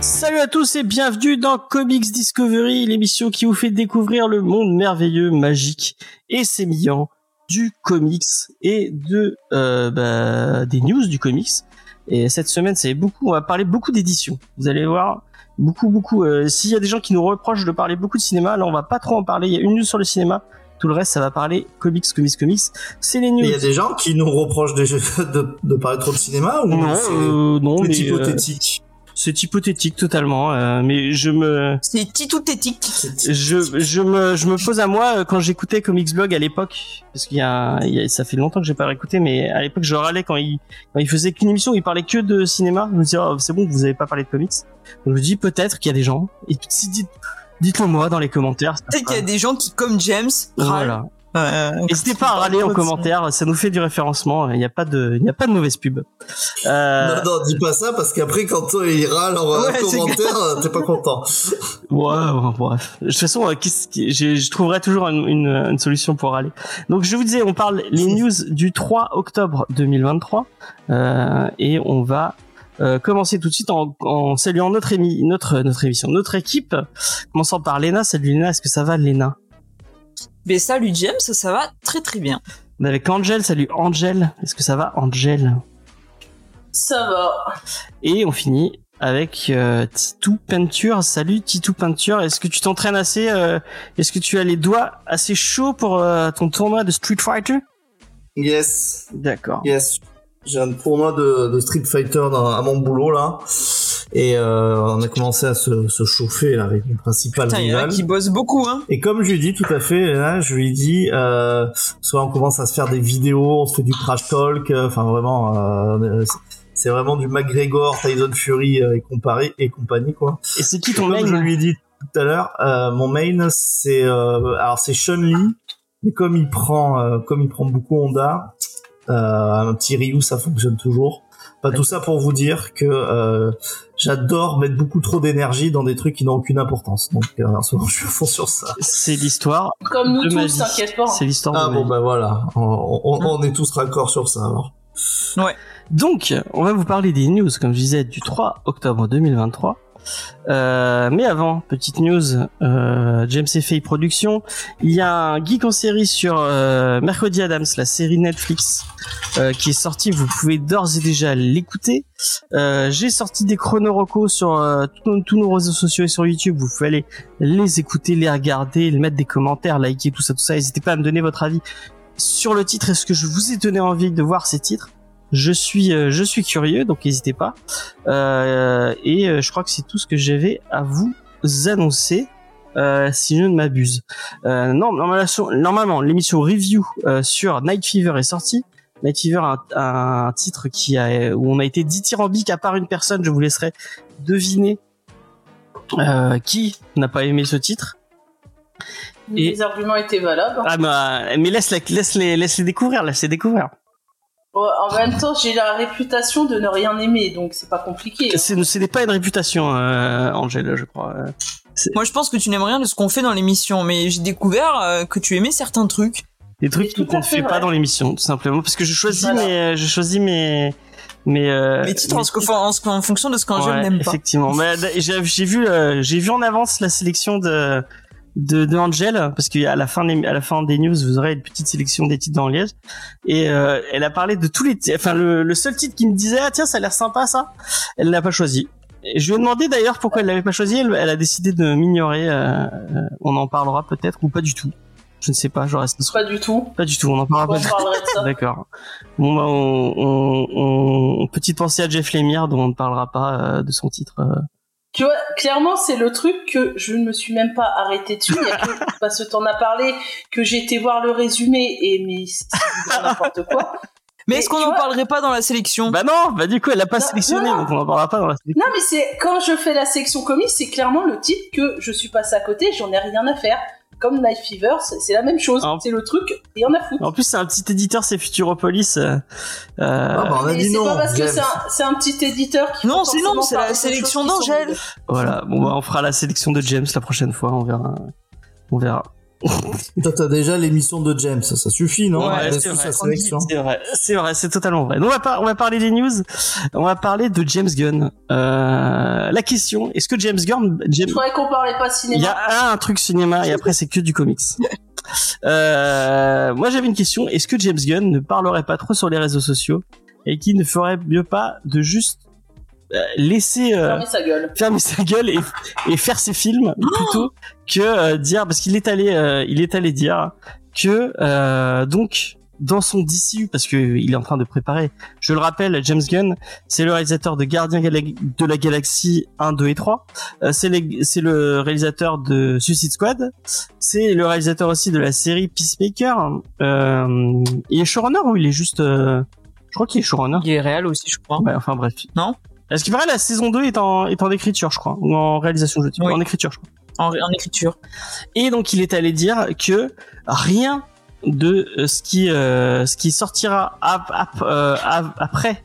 Salut à tous et bienvenue dans Comics Discovery, l'émission qui vous fait découvrir le monde merveilleux, magique et sémillant du comics et de euh, bah, des news du comics. Et cette semaine, c'est beaucoup, on va parler beaucoup d'éditions. Vous allez voir beaucoup, beaucoup. euh, S'il y a des gens qui nous reprochent de parler beaucoup de cinéma, là, on va pas trop en parler. Il y a une news sur le cinéma. Tout le reste, ça va parler comics, comics, comics. C'est les news. Mais il y a des gens qui nous reprochent de, de, de parler trop de cinéma ou Non, c'est euh, non, c'est mais euh, hypothétique? C'est hypothétique totalement. euh, mais je me, C'est titoutétique. je, je me, je me pose à moi euh, quand j'écoutais Comics Blog à l'époque, parce qu'il y a, il y a- ça fait longtemps que j'ai pas réécouté, mais à l'époque je râlais quand il, quand il faisait qu'une émission, où il parlait que de cinéma. Je me disais, oh, c'est bon, vous avez pas parlé de comics. Donc je me dis peut-être qu'il y a des gens. Et si dites, dites-le moi dans les commentaires. Peut-être qu'il y a des gens qui, comme James, râlent. Voilà. Euh, N'hésitez pas à râler en commentaire, ça nous fait du référencement. Il n'y a pas de, il n'y a pas de mauvaise pub. Euh, Non, non, dis pas ça parce qu'après, quand toi, il râle en euh, Ouais, commentaire, euh, t'es pas content. Ouais, ouais, bref. De toute façon, euh, qu'est-ce qui- je, je trouverai toujours une, une, une solution pour aller. Donc, je vous disais, on parle les news du 3 octobre 2023 euh, et on va euh, commencer tout de suite en, en saluant notre émi, notre notre émission, notre équipe. Commençant par Lena. Salut Lena, est-ce que ça va, Lena Mais salut James, ça va très très bien. On est avec Angel. Salut Angel, est-ce que ça va, Angel? Ça va. Et on finit avec euh, Titou Peinture. Salut Titou Peinture. Est-ce que tu t'entraînes assez euh, Est-ce que tu as les doigts assez chauds pour euh, ton tournoi de Street Fighter? Yes, D'accord. yes. J'ai un tournoi de, de Street Fighter dans- à mon boulot, là. Et euh, on a commencé à se, se chauffer, là, avec mon principal Putain, il y a rival. qui bossent beaucoup, hein. Et comme je lui dit tout à fait, là, je lui dit, euh, soit on commence à se faire des vidéos, on se fait du crash talk, euh, enfin vraiment, euh, c'est- c'est vraiment du McGregor, Tyson Fury euh, et, comparé, et compagnie quoi. Et c'est qui ton Comme je main lui ai dit tout à l'heure, euh, mon main c'est, euh, alors c'est Chun Li, mais comme il prend, euh, comme il prend beaucoup Honda, euh, un petit Ryu ça fonctionne toujours. Enfin, tout ça pour vous dire que euh, j'adore mettre beaucoup trop d'énergie dans des trucs qui n'ont aucune importance. Donc euh, en ce moment, je suis fond sur ça. C'est l'histoire Comme nous de tous, t'inquiète pas. C'est l'histoire Ah de bon bah voilà, on, on- on est tous raccords sur ça alors. Donc, on va vous parler des news, comme je disais, du 3 octobre 2023. Euh, mais avant, petite news, euh, James Fay Productions, il y a un geek en série sur euh, Mercredi Adams, la série Netflix, euh, qui est sortie. Vous pouvez d'ores et déjà l'écouter. J'ai sorti des chronorocos sur tous tous nos réseaux sociaux et sur YouTube. Vous pouvez aller les écouter, les regarder, les mettre des commentaires, liker tout ça, tout ça. N'hésitez pas à me donner votre avis sur le titre. Est-ce que je vous ai donné envie de voir ces titres? Je suis, euh, je suis curieux, donc n'hésitez pas. Euh, et euh, je crois que c'est tout ce que j'avais à vous annoncer, euh, si je ne m'abuse. Euh, non, normalement, l'émission review euh, sur Night Fever est sortie. Night Fever, un, un titre qui a, où on a été dithyrambique à part une personne. Je vous laisserai deviner euh, qui n'a pas aimé ce titre. Et- Les arguments étaient valables. Ah bah, mais laisse, laisse les, laisse les découvrir, laisse les découvrir. En même temps, j'ai la réputation de ne rien aimer, donc c'est pas compliqué. hein. C'est- Ce n'est pas une réputation, euh, Angèle, je crois. Euh, Moi, je pense que tu n'aimes rien de ce qu'on fait dans l'émission, mais j'ai découvert euh, que tu aimais certains trucs. Des trucs qu'on ne fait pas dans l'émission, tout simplement, parce que je choisis Voilà. mes, je choisis mes, mes, euh, les titres en, fonction de ce qu'un jeune Ouais, n'aime pas. Effectivement, mais d- j'ai vu, euh, j'ai vu en avance la sélection de de, de Angel parce qu'à la fin des, à la fin des news vous aurez une petite sélection des titres dans Liège et euh, elle a parlé de tous les enfin le, le seul titre qui me disait ah tiens ça a l'air sympa ça elle l'a pas choisi Et je lui ai demandé d'ailleurs pourquoi elle l'avait pas choisi elle, elle a décidé de m'ignorer euh, euh, on en parlera peut-être ou pas du tout je ne sais pas je reste Pas du tout. pas du tout on en parlera On pas de. D'accord. Bon bah on, on, on- petite pensée à Jeff Lemire dont on ne parlera pas euh, de son titre. Tu vois, clairement, c'est le truc que je ne me suis même pas arrêté dessus. Il y a que parce que t'en as parlé que j'ai été voir le résumé et mais c'est n'importe quoi. Mais est-ce qu'on n'en vois- parlerait pas dans la sélection? Bah non, bah du coup elle l'a pas Non, sélectionné non, non. donc on en parlera pas dans la sélection. Non, mais c'est quand je fais la section comics, c'est clairement le titre que je suis passé à côté, j'en ai rien à faire. Comme Night Fever, c'est c'est la même chose. C'est le truc, et on a foutre. En plus, c'est un petit éditeur, c'est Futuropolis. euh, euh, Ah bah on a dit c'est non. pas parce que c'est un, c'est un petit éditeur qui Non, c'est non, c'est la sélection d'Angèle. Voilà, bon, bah, on fera la sélection de James la prochaine fois, on verra. On verra. Toi, t'as déjà l'émission de James, ça, ça suffit, non? Ouais, c'est vrai. C'est vrai, c'est vrai, c'est totalement vrai. Donc, on va, par- on va parler des news. On va parler de James Gunn. Euh, la question, est-ce que James Gunn, James, Je croyais qu'on parlait pas il cinéma. y a un, un truc cinéma et après c'est que du comics. Euh, moi j'avais une question, est-ce que James Gunn ne parlerait pas trop sur les réseaux sociaux et qu'il ne ferait mieux pas de juste laisser euh, Fermez sa gueule. fermer sa gueule et, et faire ses films plutôt que euh, dire parce qu'il est allé euh, il est allé dire que euh, donc dans son DCU parce que il est en train de préparer je le rappelle James Gunn c'est le réalisateur de Gardien Gala- de la Galaxie 1 2 et 3 Euh, c'est les- c'est le réalisateur de Suicide Squad c'est le réalisateur aussi de la série Peacemaker euh, il est showrunner ou il est juste euh, je crois qu'il est showrunner Il est réel aussi, je crois. Ouais, enfin bref. Non? Est-ce qu'il paraît la saison 2 est en, est en écriture, je crois, ou en réalisation, je dis, Oui. en écriture, je crois. En, en écriture. Et donc il est allé dire que rien de euh, ce qui euh, ce qui sortira ap- ap- euh, après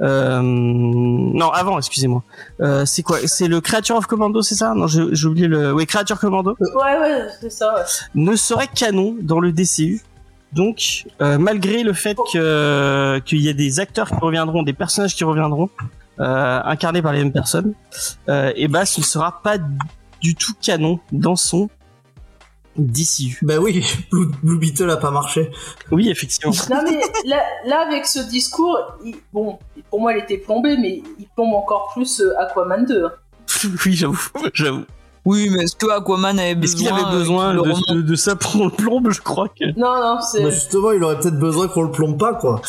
euh, non avant excusez-moi euh, c'est quoi? C'est le Creature of Commando c'est ça? Non j'ai oublié le oui Creature Commando Ouais, ouais, c'est ça. ouais. ne serait canon dans le DCU. Donc, euh, malgré le fait que qu'il y ait des acteurs qui reviendront, des personnages qui reviendront, euh, incarnés par les mêmes personnes, euh, et bah, ce ne sera pas du tout canon dans son DCU. Ben oui, Blue, Blue Beetle a pas marché. Oui, effectivement. Non mais là, là, avec ce discours, il- bon, pour moi il était plombé, mais il plombe encore plus euh, Aquaman 2. hein. oui, j'avoue, j'avoue. Oui, mais est-ce que Aquaman avait besoin Est-ce qu'il avait euh, besoin qu'il de, de, de ça pour le plombe Je crois que, Non, non, c'est. Bah, justement, il aurait peut-être besoin qu'on le plombe pas, quoi.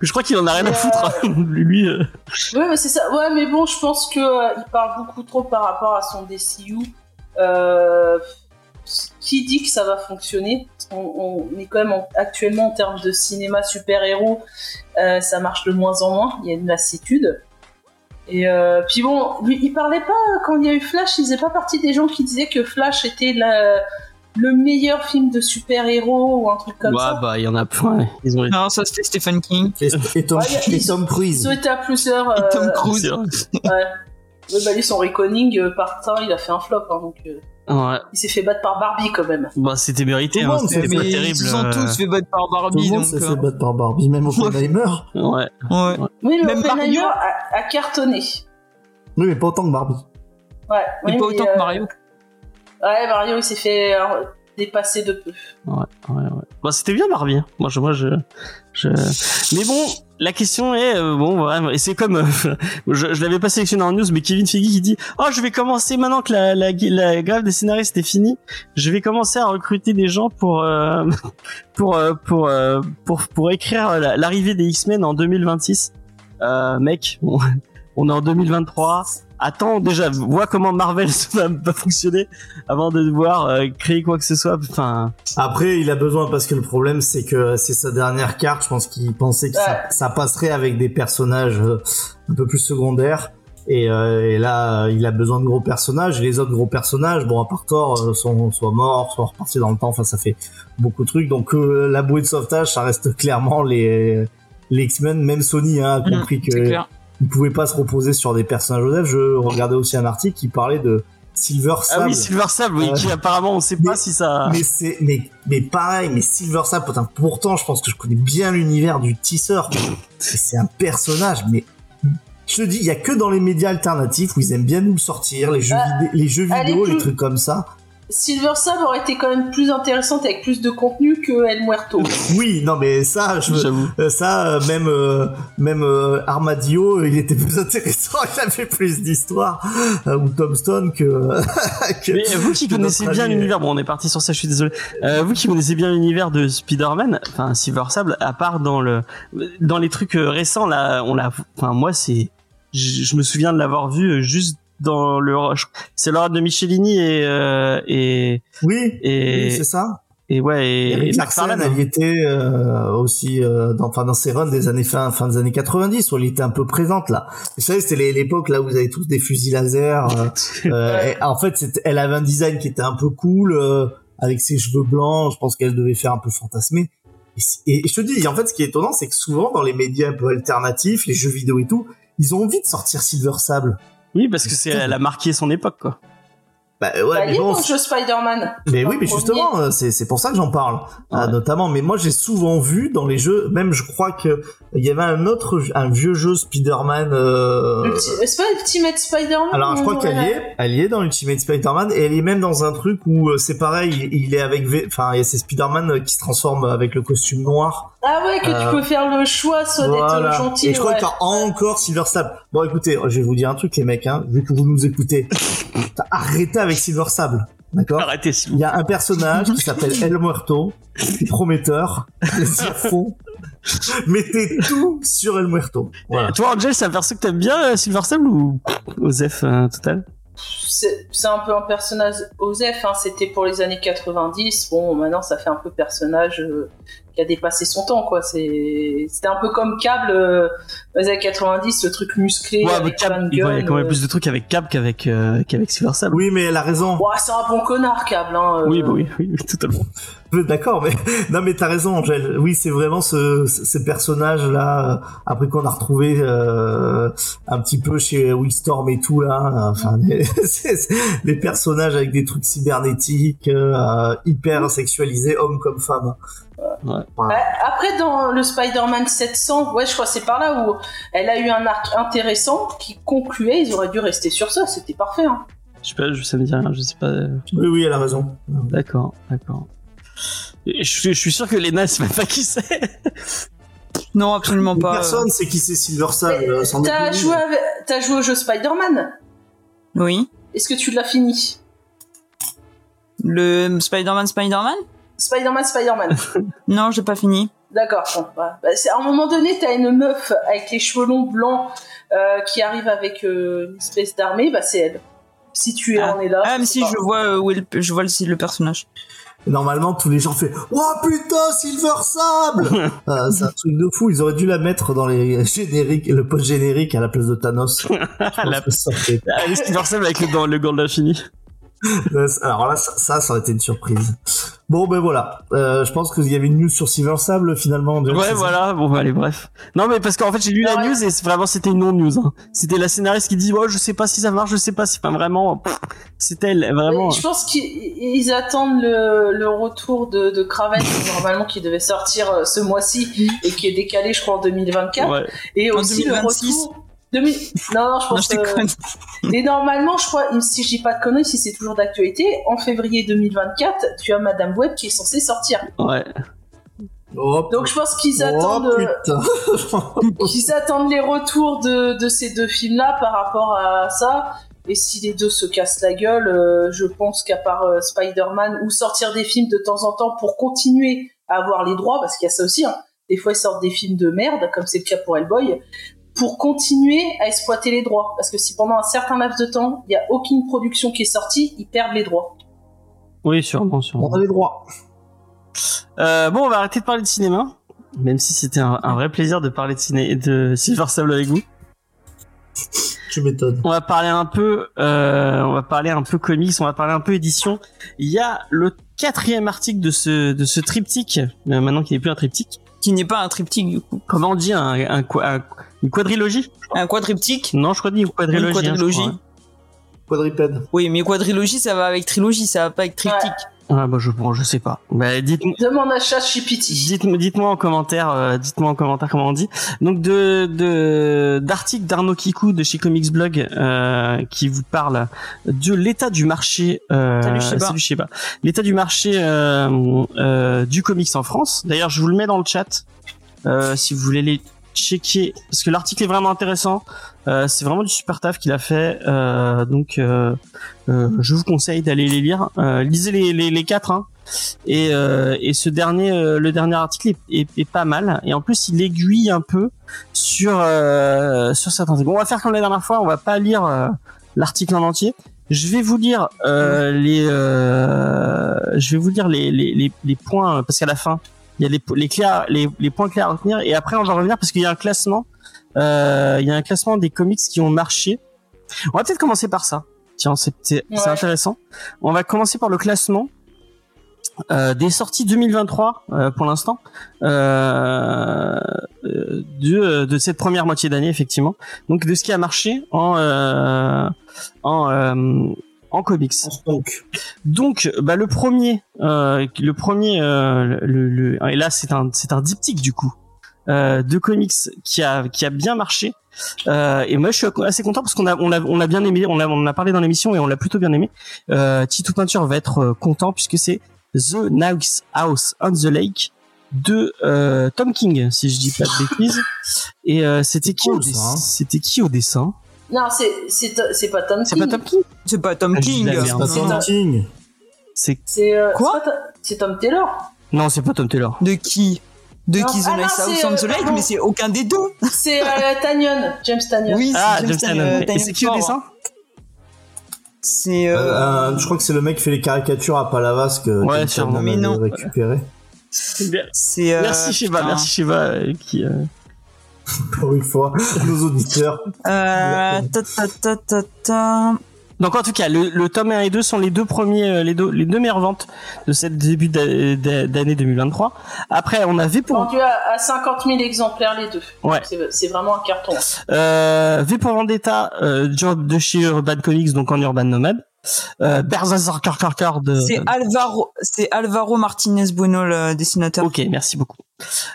je crois qu'il en a rien à Euh, foutre. hein. Lui, euh, Ouais, mais c'est ça. Ouais, mais bon, je pense que euh, il parle beaucoup trop par rapport à son DCU. Euh, qui dit que ça va fonctionner? On, on est quand même en- actuellement en termes de cinéma super-héros, euh, ça marche de moins en moins. Il y a une lassitude. Et euh, puis bon, lui, il parlait pas quand il y a eu Flash. Il faisait pas partie des gens qui disaient que Flash était la- le meilleur film de super-héros ou un truc comme ouais, ça. bah, il y en a plein. Ils ont Non, ça c'était Stephen King. Et, et Tom, Ouais, et Cruise. été à plusieurs. Et Tom euh, Cruise. Ouais. Ouais, bah lui, son Reckoning, euh, par temps, il a fait un flop. hein, donc, euh, Ouais. il s'est fait battre par Barbie quand même. Bah, c'était mérité. Le Hein. C'était pas mais terrible. ils se sont euh, tous fait battre par Tout le Barbie, monde donc. s'est euh, fait battre par Barbie, même Oppenheimer. Ouais. ouais. Oui, mais Même Oppenheimer Mario a, a cartonné. Oui, mais pas autant que Barbie. Ouais, Mais oui, pas mais, autant euh, que Mario. Ouais, Mario, il s'est fait euh, dépasser de peu. Ouais, ouais, ouais. Bah, c'était bien Barbie. hein. Moi, je, moi, je, je. Mais bon, la question est, euh, bon, vraiment, et c'est comme, euh, je, je l'avais pas sélectionné en news, mais Kevin Feige qui dit, oh, je vais commencer maintenant que la, la, la grève des scénaristes est finie, je vais commencer à recruter des gens pour, euh, pour, euh, pour, pour, pour écrire la- l'arrivée des X-Men en 2026. Euh, mec, on est en 2023. Attends déjà, vois comment Marvel va, va fonctionner avant de devoir euh, créer quoi que ce soit. Enfin, Après, il a besoin parce que le problème, c'est que c'est sa dernière carte. Je pense qu'il pensait que ça, Ouais. ça passerait avec des personnages euh, un peu plus secondaires. Et, euh, et là, euh, il a besoin de gros personnages. Et les autres gros personnages, bon, à part Thor, euh, sont soit morts, soit repartis dans le temps. Enfin, ça fait beaucoup de trucs. Donc, euh, la bouée de sauvetage, ça reste clairement les, les X-Men. Même Sony hein, a Mmh, compris C'est que clair. il pouvait pas se reposer sur des personnages Joseph. Je regardais aussi un article qui parlait de Silver Sable. Ah oui, Silver Sable, oui, Ouais. qui apparemment on sait pas Mais- si ça. Mais c'est mais mais pareil, mais Silver Sable, putain, pourtant je pense que je connais bien l'univers du tisseur. C'est un personnage, mais je te dis, il y a que dans les médias alternatifs où ils aiment bien nous le sortir, les jeux, Ah, vidéo, les jeux vidéo, trucs comme ça. Silver Sable aurait été quand même plus intéressante avec plus de contenu que El Muerto. Oui, non mais ça, je, euh, ça, euh, même euh, même euh, Armadillo, il était plus intéressant, il avait plus d'histoire, euh, ou Tombstone que. que- Mais vous qui connaissez bien l'univers, bon on est parti sur ça, je suis désolé. Euh, vous qui connaissez bien l'univers de Spider-Man, enfin Silver Sable, à part dans le dans les trucs récents là, on l'a, enfin moi c'est, je, je me souviens de l'avoir vu juste dans le, c'est l'ordre de Michelini et euh, et Oui, et oui, c'est ça. et ouais et, Et et Larsen, McFarlane. elle y était euh, aussi euh, dans, enfin, dans ses runs des années fin, fin des années 90 où elle était un peu présente là. Vous savez, c'était l'époque là où vous avez tous des fusils laser. et en fait, elle avait un design qui était un peu cool, avec ses cheveux blancs. Je pense qu'elle devait faire un peu fantasmer. Et je te dis, en fait, ce qui est étonnant, c'est que souvent dans les médias un peu alternatifs, les jeux vidéo et tout, ils ont envie de sortir Silver Sable. Oui, parce que c'est, elle a marqué son époque, quoi. Bah ouais, Bah, mais bon, jeu Spider-Man. Mais oui, mais justement, euh, c'est c'est pour ça que j'en parle, euh, Ouais. notamment. Mais moi, j'ai souvent vu dans les jeux, même je crois que il y avait un autre, un vieux jeu Spider-Man. euh, C'est pas Ultimate Spider-Man Alors, je crois qu'elle y est, elle y est dans Ultimate Spider-Man et elle est même dans un truc où euh, c'est pareil, il, est avec, V- enfin, il y a ces Spider-Man euh, qui se transforment avec le costume noir. Ah ouais, que Euh, tu peux faire le choix, soit d'être Voilà. gentil. Et je crois ouais. qu'il y a encore Silver Sable. Bon, écoutez, je vais vous dire un truc, les mecs, hein, vu que vous nous écoutez. Arrêtez avec Silver Sable, d'accord Arrêtez, s'il Il y a un personnage qui s'appelle El Muerto, prometteur, allez-y à fond. Mettez tout sur El Muerto. Voilà. Toi, Angel, c'est un perso que t'aimes bien, euh, Silver Sable ou Osef euh, total C'est c'est un peu un personnage Osef, hein, c'était pour les années 90. Bon, maintenant ça fait un peu personnage euh, qui a dépassé son temps, quoi. C'est- C'était un peu comme Cable euh, les années 90, le truc musclé Ouais, avec de il y a quand même euh. plus de trucs avec Cap qu'avec euh, qu'avec Silver Sable. Oui, mais elle a raison. Ouais, c'est un bon connard, Cable. Hein, euh. Oui, bah oui, oui, totalement. Euh, D'accord, mais non, mais t'as raison, Angèle. Oui, c'est vraiment ce, ce, ce personnage-là, euh, après qu'on a retrouvé euh, un petit peu chez Willstorm et tout là. Enfin, les, les personnages avec des trucs cybernétiques, euh, hyper sexualisés, hommes comme femmes. Ouais. Ouais, après, dans le Spider-Man 700, ouais, je crois que c'est par là où elle a eu un arc intéressant qui concluait. Ils auraient dû rester sur ça, c'était parfait. Hein. Je sais pas, je, ça me dit rien, je sais pas. Oui, oui, elle a raison. D'accord, d'accord. Je, suis- je suis sûr que Lena, c'est même pas qui c'est. Non, absolument pas. Personne sait qui c'est Silver Sable. T'as joué, avec- t'as joué au jeu Spider-Man? Oui. Est-ce que tu l'as fini? Le Spider-Man, Spider-Man? Spider-Man, Spider-Man. Non, j'ai pas fini. D'accord. Bon. Bah, c'est- à un moment donné, t'as une meuf avec les cheveux longs blancs euh, qui arrive avec euh, une espèce d'armée, bah c'est elle. Si tu es Ah. en es là. Ah, mais si, pas- je vois euh, où est le, je vois le, le personnage. Normalement, tous les gens font Oh putain, Silver Sable Ah, C'est un truc de fou. Ils auraient dû la mettre dans les génériques, le post générique à la place de Thanos. La- Ah, Silver Sable avec le, gant- le gant de l'infini. Alors là, ça, ça, ça aurait été une surprise. Bon, ben voilà. Euh, je pense qu'il y avait une news sur Silver Sable finalement. Ouais, voilà, bon, allez, bref. Non, mais parce qu'en fait, j'ai lu la Ouais. news et vraiment, c'était une non-news. Hein. C'était la scénariste qui dit, ouais, je sais pas si ça marche, je sais pas, c'est pas vraiment. C'est elle, vraiment. Je pense qu'ils ils attendent le, le retour de, de Kraven, normalement qui devait sortir euh, ce mois-ci et qui est décalé, je crois, en 2024. Ouais. Et En aussi 2026. le retour. 2000... Non, non, je Non, pense je que. Mais normalement, je crois, si je dis pas de conneries, si c'est toujours d'actualité, en février 2024, tu as Madame Web qui est censée sortir. Ouais. Oh, Donc je pense qu'ils oh, attendent, putain. qu'ils attendent les retours de, de ces deux films-là par rapport à ça. Et si les deux se cassent la gueule, euh, je pense qu'à part euh, Spider-Man ou sortir des films de temps en temps pour continuer à avoir les droits, parce qu'il y a ça aussi. Hein. Des fois, ils sortent des films de merde, comme c'est le cas pour Hellboy, pour continuer à exploiter les droits. Parce que si pendant un certain laps de temps, il n'y a aucune production qui est sortie, ils perdent les droits. Oui, sûrement, sûrement. On a les droits. Euh, bon, on va arrêter de parler de cinéma. Même si c'était un, un vrai plaisir de parler de ciné de Silver Sable avec vous. Tu m'étonnes. On va parler un peu, euh, on va parler un peu comics, on va parler un peu édition. Il y a le quatrième article de ce de ce triptyque, euh, maintenant qu'il n'est plus un triptyque. Qui n'est pas un triptyque, du coup. Comment on dit un, un, quoi- un- une quadrilogie? Un quadriptyque? Non, je crois dit une quadrilogie. Une hein, quadrilogie. hein. Quadripède. Oui, mais quadrilogie, ça va avec trilogie, ça va pas avec triptyque. Ah bah je bon, je sais pas. Bah dites Demande à ChatGPT. Dites-moi, dites-moi en commentaire, euh, dites-moi en commentaire comment on dit. Donc de de d'articles d'Arnaud Kikou de chez Comics Blog euh, qui vous parle de l'état du marché. Euh, Salut, Sheba. L'état du marché euh, euh, du comics en France. D'ailleurs, je vous le mets dans le chat euh, si vous voulez les checker parce que l'article est vraiment intéressant. Euh, c'est vraiment du super taf qu'il a fait. Euh, donc, euh, je vous conseille d'aller les lire. Lisez les, quatre. Hein. Et, et ce dernier, le dernier article est, pas mal. Et en plus, il aiguille un peu sur sur certains trucs. Bon, on va faire comme la dernière fois. On va pas lire l'article en entier. Je vais vous lire les, je vais vous lire les, les points parce qu'à la fin, il y a les les clés, à- les, les points clés à retenir. Et après, on va revenir parce qu'il y a un classement. Euh, il y a un classement des comics qui ont marché. On va peut-être commencer par ça. Tiens, c'est Ouais. intéressant. On va commencer par le classement Euh, des sorties 2023 euh, pour l'instant euh, euh, de, de cette première moitié d'année effectivement donc de ce qui a marché en euh, en euh, en comics. Donc, donc bah le premier euh, le premier euh, le, le- et là c'est un c'est un diptyque du coup euh, de comics qui a qui a bien marché. Et moi je suis assez content parce qu'on a on a on a bien aimé on a on a parlé dans l'émission et on l'a plutôt bien aimé. Euh, Titou Peinture va être content puisque c'est The Nice House on the Lake de Tom King si je dis pas de bêtises. Et c'était qui cool, hein. c'était qui au dessin? Non, c'est c'est c'est pas Tom c'est King. pas Tom King C'est pas Tom Ah, King. merde. pas C'est Tom King. c'est C'est Quoi c'est Tom- C'est Taylor. non c'est pas Tom Taylor De qui? De qui The ah non, Nice House c'est, on the euh, Lake. Mais c'est aucun des deux. C'est euh, Tanyon, James Tanyon. Oui, ah c'est James James et c'est qui au Tanyon dessin? C'est. euh, je crois que c'est le mec qui fait les caricatures à Palavas que Ouais, avait non. récupéré. C'est. merci Shiva merci Shiva qui Pour une fois, nos auditeurs. Euh, ta ta ta ta ta. Donc en tout cas, le, le tome 1 et 2 sont les deux premiers, euh, les deux, les deux meilleures ventes de cette début d'a- d'a- d'année 2023. Après, on a V pour Vendu à, à 50 000 exemplaires les deux. Ouais. C'est c'est vraiment un carton. euh, V pour Vendetta, euh, job de chez Urban Comics, donc en Urban Nomad. Euh, de. C'est Alvaro, c'est Alvaro Martinez Bueno le dessinateur. Ok, merci beaucoup.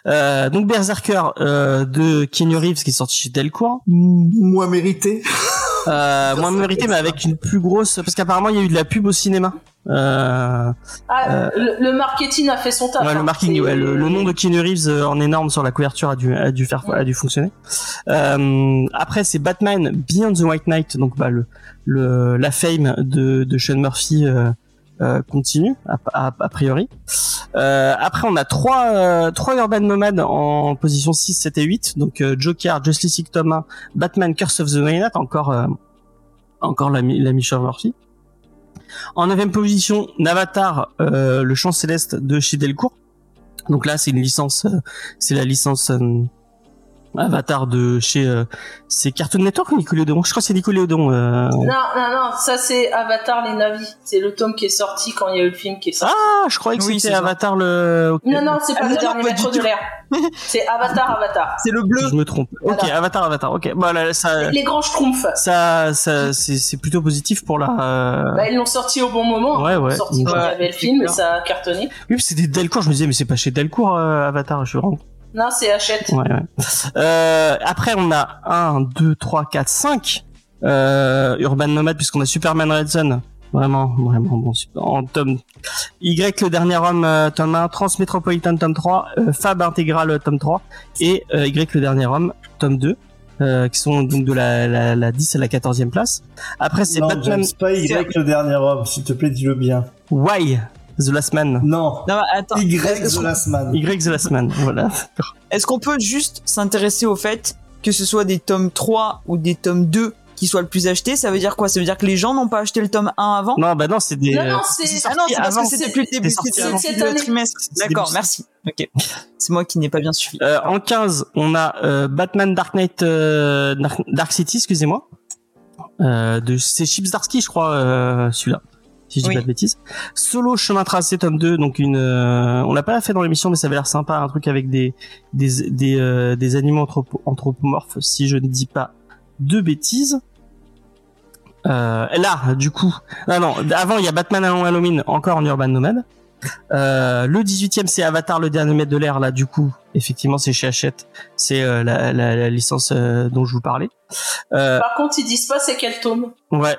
Euh, donc Berserker euh, de Keanu Reeves qui est sorti chez Delcourt. Moins mérité. Euh, moins mérité, mais avec une plus grosse, parce qu'apparemment il y a eu de la pub au cinéma. Euh, Ah, Euh, le, le marketing a fait son taf. Ouais, le hein. marketing, ouais, le, le nom de Keanu Reeves euh, en énorme sur la couverture a dû, a dû faire, a dû fonctionner. Euh, après, c'est Batman Beyond the White Knight, donc bah le, le la fame de, de Sean Murphy euh, continue a, a, a priori. Euh, après, on a trois euh, trois Urban Nomades en position 6, 7 et 8, donc euh, Joker, Justice League Thomas, Batman Curse of the White Knight, encore euh, encore l'ami l'ami Sean Murphy. En neuvième position, Navatar, euh, le chant céleste de chez Delcourt. Donc là, c'est une licence, c'est la licence Avatar de chez, euh, c'est Cartoon Network ou Nickelodeon? Je crois que c'est Nickelodeon. Euh... Non, non, non, ça c'est Avatar les navis. C'est le tome qui est sorti quand il y a eu le film qui est sorti. Ah, je croyais que Oui, c'était ça. Avatar le. non, non, c'est pas Ah, le dernier maître de l'air. c'est Avatar, Avatar. C'est le bleu. Je me trompe. Ok, Voilà. Avatar, Avatar. Ok, voilà, ça, Les grands schtroumpfs. ça, ça, c'est c'est plutôt positif pour la. euh, Bah, ils l'ont sorti au bon moment. Ouais, Ils l'ont ouais. sorti quand il y Ouais, avait le film et clair. ça a cartonné. Oui, c'était Delcourt. Je me disais, mais c'est pas chez Delcourt euh, Avatar. Je suis vraiment Non, c'est Hachette. Ouais, ouais. Euh, après, on a 1, 2, 3, 4, 5 euh, Urban Nomad, puisqu'on a Superman Red Son. Vraiment, vraiment bon. super. En tome Y, le dernier homme, euh, tome 1, Transmétropolitan, tome 3, euh, Fab Intégral, euh, tome 3, et euh, Y, le dernier homme, tome 2, euh, qui sont donc de la, la, la 10 à la 14e place. Après, c'est Non, Batman James, pas Y le dernier homme, s'il te plaît, dis-le bien. Why? The Last Man. Non. Non, mais attends. Y The Last Man. Y The Last Man, voilà. Est-ce qu'on peut juste s'intéresser au fait que ce soit des tomes 3 ou des tomes 2 qui soient le plus achetés? Ça veut dire quoi? Ça veut dire que les gens n'ont pas acheté le tome 1 avant? Non, bah non, c'est des... Non, non, c'est. Ah non, c'est parce que c'était plus le début, c'était avant. le trimestre. D'accord, merci. Ok. C'est moi qui n'ai pas bien suivi. Euh, en 15, on a euh, Batman Dark Knight euh, Dark, Dark City, excusez-moi. Euh, de c'est Chips Darsky, je crois, euh, celui-là. Si je dis Oui. pas de bêtises. Solo chemin tracé tome 2, donc une euh, on l'a pas fait dans l'émission mais ça avait l'air sympa, un truc avec des des des, euh, des animaux anthropo- anthropomorphes si je ne dis pas de bêtises. Euh, là, du coup, ah non, avant il y a Batman Alone Halloween encore en Urban Nomad. Le 18e c'est Avatar le dernier maître de l'air là du coup effectivement c'est chez Hachette c'est la, la, la licence dont je vous parlais Par contre, ils disent pas c'est quel tome. ouais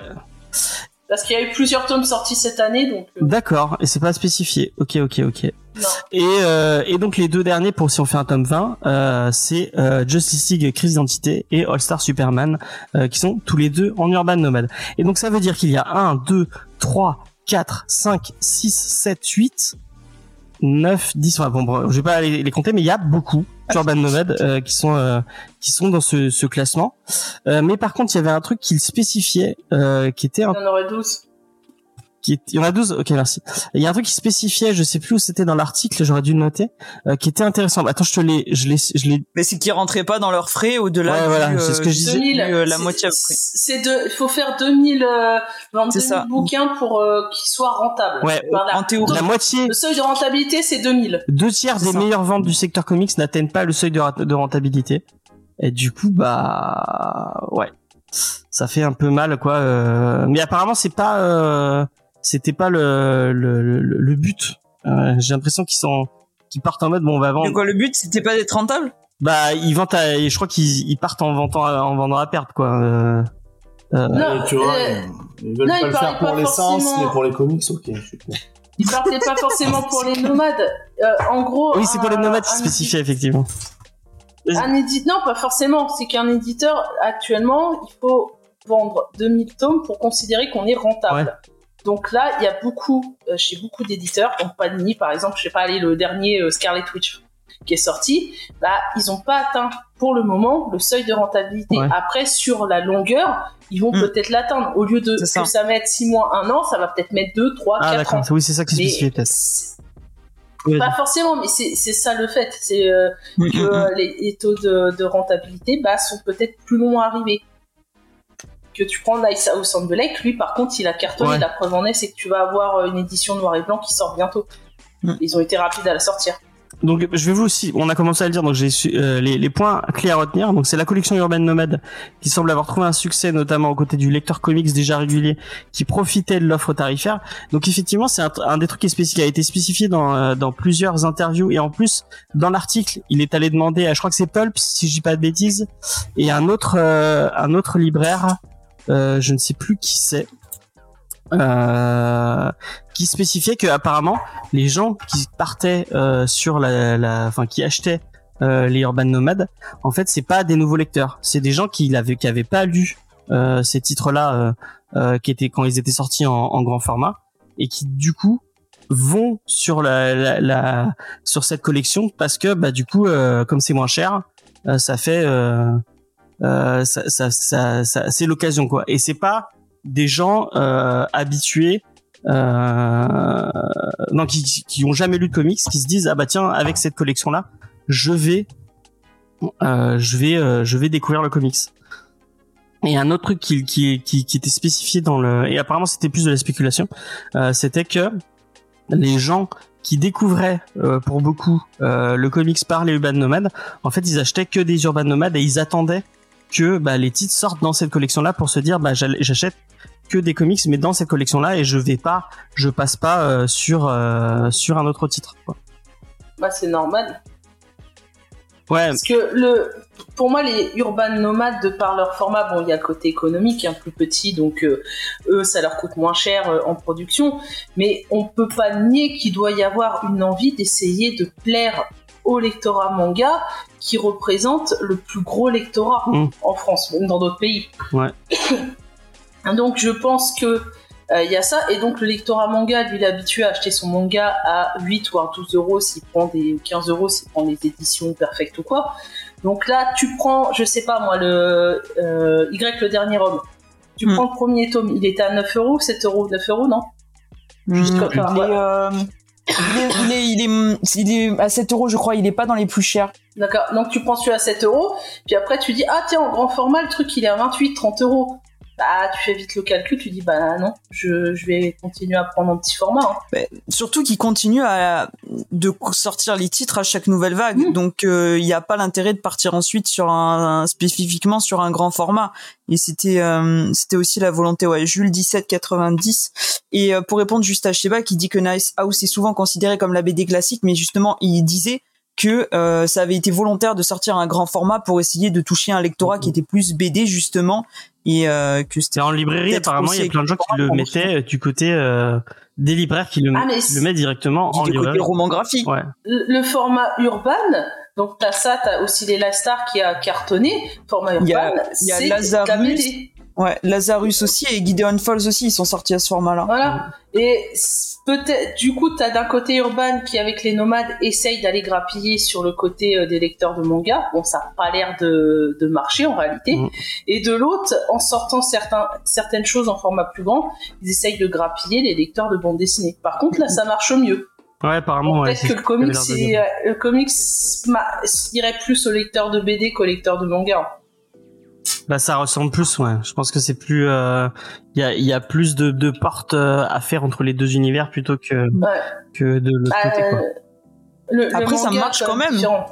Parce qu'il y a eu plusieurs tomes sortis cette année, donc. euh, d'accord et c'est pas spécifié ok ok ok non. et, euh, et donc les deux derniers pour si on fait un tome 20 euh, c'est euh, Justice League Crise d'identité et All Star Superman euh, qui sont tous les deux en Urban Nomad et donc ça veut dire qu'il y a 1 2 3 4 5 6 7 8 9 10 enfin bon, je vais pas les, les compter mais il y a beaucoup d'Urban Nomad euh, qui sont euh, qui sont dans ce, ce classement Euh, mais par contre il y avait un truc qu'il spécifiait euh, qui était un Il y en aurait 12. Qui est, il y en a 12. Ok, merci. Il y a un truc qui spécifiait, je sais plus où c'était dans l'article, j'aurais dû le noter, euh, qui était intéressant. Bah, Attends, je te l'ai, je l'ai, je l'ai. Mais c'est qu'ils rentraient pas dans leurs frais au-delà Ouais, du, voilà, c'est ce que je du- disais. 2000, du, euh, la moitié. C'est de, il faut faire 2000, euh, vendre C'est 2000 ça. bouquins pour euh, qu'ils soient rentables. Ouais, Voilà. en théorie. La moitié, Le seuil de rentabilité, c'est 2000. deux tiers des ça. meilleures ventes du secteur comics n'atteignent pas le seuil de, de rentabilité. Et du coup, bah, ouais, ça fait un peu mal, quoi. euh, Mais apparemment, c'est pas, euh, c'était pas le le, le, le but. Euh, J'ai l'impression qu'ils sont, qu'ils partent en mode, bon, on va vendre. Quoi le but c'était pas d'être rentable? Bah, ils vendent, à- je crois qu'ils ils partent en vendant, en vendant à perte, quoi. Euh, euh, Non, tu vois, euh, ils veulent non, pas le faire pour l'essence, forcément- mais pour les comics, ok. Ils partaient pas forcément pour les nomades. Euh, en gros. oui, c'est pour les nomades qui un spécifiait effectivement. Un éditeur, non, pas forcément. C'est qu'un éditeur, actuellement, il faut vendre 2000 tomes pour considérer qu'on est rentable. Donc là, il y a beaucoup, euh, chez beaucoup d'éditeurs, donc Panini par exemple, je sais pas, le dernier euh, Scarlet Witch qui est sorti, bah, ils n'ont pas atteint pour le moment le seuil de rentabilité. Ouais. Après, sur la longueur, ils vont Mm. peut-être l'atteindre. Au lieu de ça. que ça mette 6 mois, 1 an, ça va peut-être mettre 2, 3, Ah 4 ans. oui, c'est ça qui Mais spécifiait peut-être. Oui, Pas forcément, mais c'est ça le fait. C'est euh, Mm, que euh, les, les taux de, de rentabilité bah, sont peut-être plus longs à arriver. Que tu prends Nice House on the Lake, lui par contre il a cartonné. Ouais. La preuve en est, c'est que tu vas avoir euh, une édition noir et blanc qui sort bientôt. Mm. Ils ont été rapides à la sortir. Donc je vais vous aussi, on a commencé à le dire, donc j'ai euh, les, les points clés à retenir. Donc c'est la collection Urban Nomade qui semble avoir trouvé un succès, notamment aux côtés du lecteur comics déjà régulier qui profitait de l'offre tarifaire. Donc effectivement, c'est un, un des trucs qui, est qui a été spécifié dans, euh, dans plusieurs interviews et en plus dans l'article, il est allé demander, à, je crois que c'est Pulp, si je dis pas de bêtises, et un autre euh, un autre libraire, je ne sais plus qui c'est. Euh, qui spécifiait que apparemment les gens qui partaient euh, sur la, enfin qui achetaient euh, les urban nomades, en fait c'est pas des nouveaux lecteurs, c'est des gens qui l'avaient, qui avaient pas lu euh, ces titres-là, euh, euh, qui étaient quand ils étaient sortis en, en grand format et qui du coup vont sur la, la, la- sur cette collection parce que bah du coup euh, comme c'est moins cher, euh, ça fait euh, euh, ça, ça, ça, ça- c'est l'occasion quoi. Et c'est pas des gens euh, habitués euh, non qui, qui ont jamais lu de comics qui se disent ah bah tiens avec cette collection là je vais euh, je vais euh, je vais découvrir le comics et un autre truc qui, qui, qui, qui était spécifié dans le et apparemment c'était plus de la spéculation euh, c'était que les gens qui découvraient euh, pour beaucoup euh, le comics par les urban nomades en fait ils achetaient que des urban nomades et ils attendaient que bah, les titres sortent dans cette collection là pour se dire bah j'achète que des comics mais dans cette collection là et je vais pas je passe pas euh, sur euh, sur un autre titre quoi. Bah, c'est normal. ouais Parce que le, pour moi, les urban nomades, de par leur format, bon, il y a le côté économique, un plus petit, donc euh, eux, ça leur coûte moins cher euh, en production. Mais on peut pas nier qu'il doit y avoir une envie d'essayer de plaire au lectorat manga qui représente le plus gros lectorat Mm. en France, même dans d'autres pays. Ouais. donc je pense que euh, il y a ça, et donc le lectorat manga, lui, il est habitué à acheter son manga à 8 ou à 12 euros s'il prend des 15 euros s'il prend les éditions perfectes ou quoi. Donc là, tu prends, je sais pas moi, le euh, Y, le dernier homme. Tu Hmm. prends le premier tome, il était à 9 euros, 7 euros, 9 euros, non? Juste Mm, comme ça, il, est, il, est, il, est, il est à 7 euros, je crois. Il est pas dans les plus chers. D'accord, donc tu prends celui à 7 euros, puis après tu dis, ah tiens, en grand format, le truc il est à 28, 30 euros. Bah, tu fais vite le calcul, tu dis, bah non, je, je vais continuer à prendre en petit format. hein. Surtout qu'il continue à de sortir les titres à chaque nouvelle vague. Mm. Donc euh, il n'y a pas l'intérêt de partir ensuite sur un, un- spécifiquement sur un grand format. Et c'était euh, c'était aussi la volonté ouais, Jules 1790 et euh, pour répondre juste à Sheba qui dit que Nice House est souvent considéré comme la BD classique mais justement il disait que euh, ça avait été volontaire de sortir un grand format pour essayer de toucher un lectorat qui était plus BD justement et euh, que c'était en librairie, apparemment, il y a plein de gens qui le mettaient du côté euh, des libraires qui le, Ah, mais qui le mettent directement en du côté librairie. roman graphique. Ouais. Le, le format urbain, donc t'as ça, t'as aussi les Lastar qui a cartonné. Format urbain, Il y a- y a c'est Lazarus. Ouais, Lazarus aussi et Gideon Falls aussi, ils sont sortis à ce format-là. Voilà. Et peut-être, du coup, t'as d'un côté Urban qui, avec les nomades, essaye d'aller grappiller sur le côté euh, des lecteurs de manga. Bon, ça n'a pas l'air de, de marcher en réalité. Mm. Et de l'autre, en sortant certains, certaines choses en format plus grand, ils essayent de grappiller les lecteurs de bande dessinée. Par contre, là, ça marche mieux. Ouais, apparemment, ouais. peut-être que le comics, euh, le comics irait plus au lecteur de BD qu'au lecteur de manga. Bah, ça ressemble plus, ouais. Je pense que c'est plus, euh, il y a, il y a plus de, de portes euh, à faire entre les deux univers plutôt que, Ouais. que de l'autre côté, quoi. Euh, le Après, ça marche c'est quand même. différent.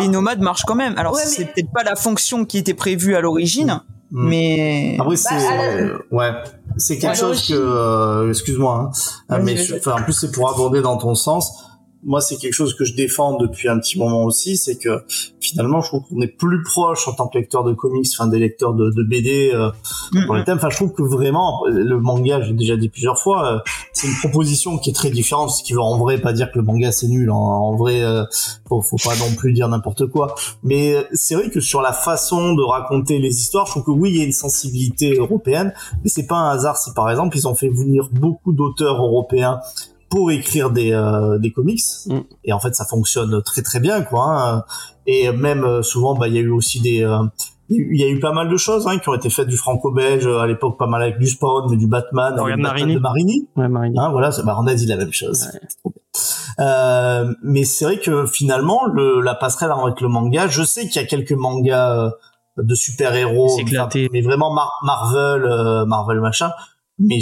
Les nomades marchent quand même. Alors Ouais, c'est mais- peut-être pas la fonction qui était prévue à l'origine, Mm. mais Après, c'est la- euh, ouais, c'est quelque chose que euh, excuse-moi, hein, mais enfin, en plus c'est pour aborder dans ton sens. Moi, c'est quelque chose que je défends depuis un petit moment aussi, c'est que finalement, je trouve qu'on est plus proche en tant que lecteur de comics, enfin des lecteurs de, de BD euh, pour les Mm, thèmes. Enfin, je trouve que vraiment le manga, j'ai déjà dit plusieurs fois, euh, c'est une proposition qui est très différente, ce qui veut en vrai pas dire que le manga c'est nul. En, en vrai, euh, faut, faut pas non plus dire n'importe quoi. Mais euh, c'est vrai que sur la façon de raconter les histoires, je trouve que oui, il y a une sensibilité européenne, mais c'est pas un hasard si par exemple ils ont fait venir beaucoup d'auteurs européens pour écrire des euh, des comics Mm. et en fait ça fonctionne très très bien quoi hein. et même euh, souvent bah il y a eu aussi des euh, il y a eu- il y a eu pas mal de choses hein, qui ont été faites du franco-belge à l'époque pas mal avec du Spawn mais du Batman avec Batman Marini. de Marini Ouais, Marini. Hein, voilà, bah, on a dit la même chose. Euh, mais c'est vrai que finalement, le, la passerelle avec le manga, je sais qu'il y a quelques mangas de super-héros, mais vraiment Mar- Marvel, Marvel machin. Mais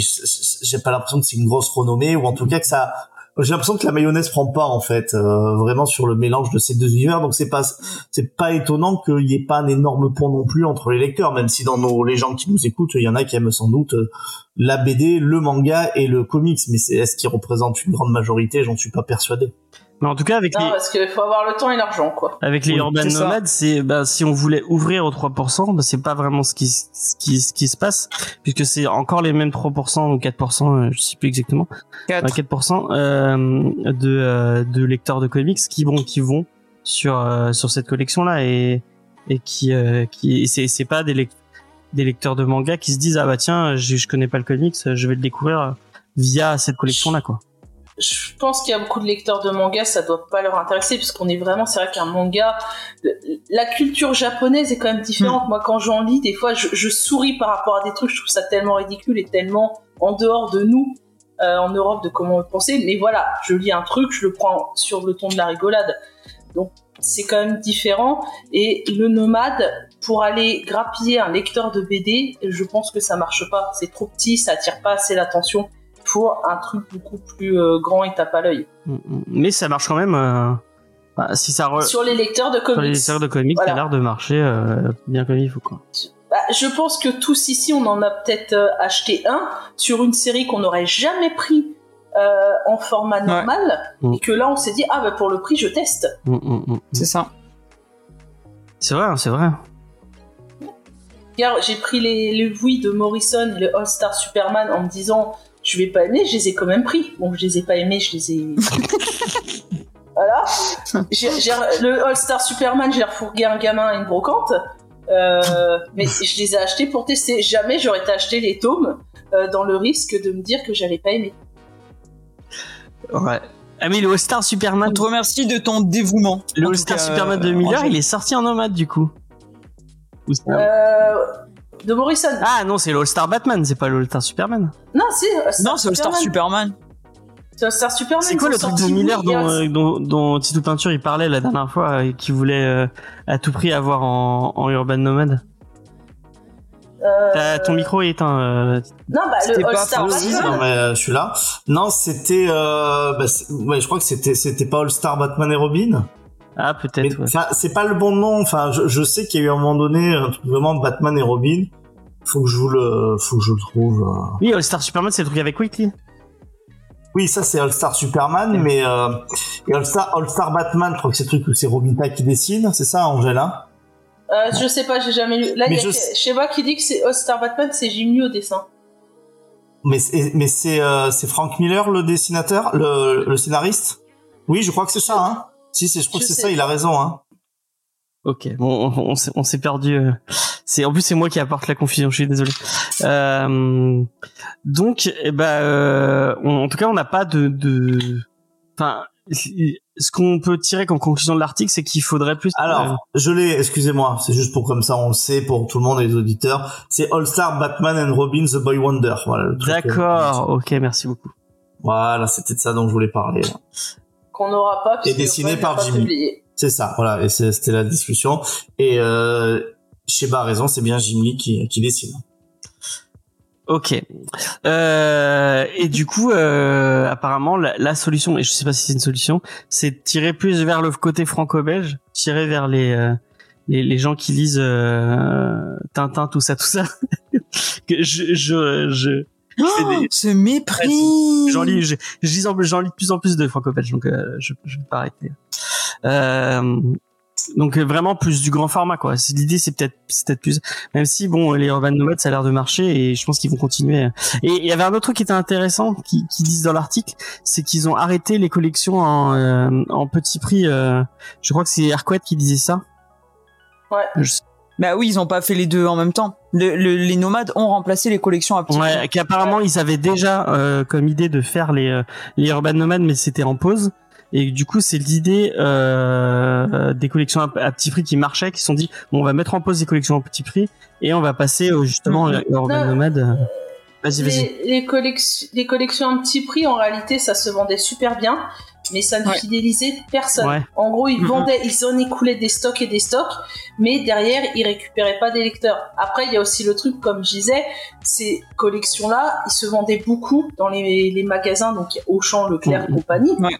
j'ai pas l'impression que c'est une grosse renommée, ou en tout cas que ça. J'ai l'impression que la mayonnaise prend pas en fait, euh, vraiment sur le mélange de ces deux univers. Donc c'est pas c'est pas étonnant qu'il y ait pas un énorme pont non plus entre les lecteurs, même si dans nos les gens qui nous écoutent, il y en a qui aiment sans doute euh, la BD, le manga et le comics, mais c'est est-ce qu'ils représentent une grande majorité? J'en suis pas persuadé. Mais en tout cas, avec Non, les, parce qu'il faut avoir le temps et l'argent, quoi. avec les Oui, urban nomades, c'est, bah, si on voulait ouvrir aux 3%, bah, c'est pas vraiment ce qui, ce qui, ce qui se passe, puisque c'est encore les mêmes 3% ou 4%, euh, je sais plus exactement. Quatre. Ouais, 4% euh, de, euh, de lecteurs de comics qui vont qui vont sur euh, sur cette collection là et et qui euh, qui c'est c'est pas des lec- des lecteurs de manga qui se disent ah bah tiens je, je connais pas le comics je vais le découvrir via cette collection là quoi. Je pense qu'il y a beaucoup de lecteurs de manga, ça doit pas leur intéresser, parce qu'on est vraiment, c'est vrai qu'un manga, la culture japonaise est quand même différente. Moi, quand j'en lis, des fois, je, je souris par rapport à des trucs, je trouve ça tellement ridicule et tellement en dehors de nous, euh, en Europe, de comment on pensait. Mais voilà, je lis un truc, je le prends sur le ton de la rigolade. Donc, c'est quand même différent. Et le nomade, pour aller grappiller un lecteur de BD, je pense que ça marche pas. C'est trop petit, ça attire pas assez l'attention un truc beaucoup plus euh, grand et tape à l'œil. Mm, mm. Mais ça marche quand même. euh, bah, si ça re- Sur les lecteurs de sur comics. les lecteurs de comics, ça a l'air de marcher euh, bien comme il faut quoi. Bah, je pense que tous ici, on en a peut-être euh, acheté un sur une série qu'on n'aurait jamais pris euh, en format normal. Mm. Et que là, on s'est dit, ah bah pour le prix, je teste. C'est ça. C'est vrai, hein, c'est vrai. J'ai pris les, les oui de Morrison et le All-Star Superman en me disant, je vais pas aimer, je les ai quand même pris. Bon, je les ai pas aimés, je les ai. voilà. Le All-Star Superman, j'ai refourgué un gamin à une brocante. Euh, mais je les ai achetés pour tester. Jamais j'aurais acheté les tomes euh, dans le risque de me dire que j'allais pas aimer. Ouais. Ah mais le All-Star Superman, On te remercie de ton dévouement. le All-Star Superman de euh, Miller, il est sorti en nomade du coup. Ou c'est- Euh, de Morrison. Ah non, c'est le All-Star Batman, c'est pas le All-Star Superman. Non, si. All-Star Non, c'est le Star Superman. C'est All-Star Superman. C'est quoi le truc de Miller dont, All- euh, dont, dont Tito Peinture il parlait la dernière fois et qui voulait euh, à tout prix avoir en, en Urban Nomade? Euh, T'as- Ton micro est éteint. euh, Non, bah C'était le All-Star Batman. Non mais euh, je suis là. Non, c'était euh, bah, ouais, je crois que c'était c'était pas All Star Batman et Robin. Ah peut-être. Ouais. enfin, c'est pas le bon nom. Enfin, je, je sais qu'il y a eu à un moment donné un truc vraiment Batman et Robin. Faut que je vous le, faut que je le trouve. euh. Oui, All-Star Superman, c'est le truc avec Weekly. Oui, ça c'est All Star Superman, mais euh, et All Star All Star Batman, je crois que c'est le truc où c'est Robinta qui dessine, c'est ça, Angela? Euh, je sais pas, j'ai jamais lu. Là, il y a je qui dit que c'est All-Star Batman, c'est Jimmy au dessin. Mais c'est- mais c'est euh, c'est Frank Miller le dessinateur, le, le scénariste? Oui, je crois que c'est ça. Hein si, c'est je crois Je que c'est ça. Il a raison. Hein Ok, bon, on, on s'est- perdu. euh, C'est en plus c'est moi qui apporte la confusion. Je suis désolé. Euh, donc, eh ben, euh, on- en tout cas, on n'a pas de, de, enfin, ce qu'on peut tirer comme conclusion de l'article, c'est qu'il faudrait plus. euh, Alors, je l'ai, excusez-moi, c'est juste pour comme ça on le sait pour tout le monde et les auditeurs. C'est All Star Batman and Robin The Boy Wonder. Voilà. D'accord. Ok, merci beaucoup. Voilà, c'était de ça dont je voulais parler. Qu'on n'aura pas. puisque dessiné par Jimmy. C'est ça, voilà, et c'était la discussion. Et euh, Sheba a raison, c'est bien Jim Lee qui, qui dessine. Ok. Euh, et du coup, euh, apparemment, la, la solution, et je sais pas si c'est une solution, c'est de tirer plus vers le côté franco-belge, tirer vers les, euh, les les gens qui lisent euh, Tintin, tout ça, tout ça. que je je je Oh, des- ce mépris. j'en lis, je- je lis en- j'en lis de plus en plus de franco-belge, donc euh, je je vais pas arrêter. Euh, donc euh, vraiment plus du grand format quoi. L'idée c'est peut-être c'est peut-être plus même si bon les urban nomades ça a l'air de marcher et je pense qu'ils vont continuer. Et il y avait un autre truc qui était intéressant qui, qui disent dans l'article, c'est qu'ils ont arrêté les collections en, euh, en petit prix. euh, je crois que c'est Arquette qui disait ça. Ouais. Je sais- Bah oui, ils ont pas fait les deux en même temps. Le- le- les nomades ont remplacé les collections à petits prix. Ouais, qu'apparemment ils avaient déjà euh, comme idée de faire les euh, les urban nomades, mais c'était en pause. Et du coup, c'est l'idée euh, des collections à, à petit prix qui marchaient, qui se sont dit bon, on va mettre en pause les collections à petit prix et on va passer justement Mhm. aux urban Non. nomades. Vas-y, vas-y. Les, les, collections, les collections à petit prix, en réalité, ça se vendait super bien, mais ça ne Ouais. fidélisait personne. Ouais. En gros, ils vendaient, ils en écoulaient des stocks et des stocks, mais derrière, ils récupéraient pas des lecteurs. Après, il y a aussi le truc, comme je disais, ces collections-là, ils se vendaient beaucoup dans les, les magasins, donc Auchan, Leclerc et compagnie. Ouais.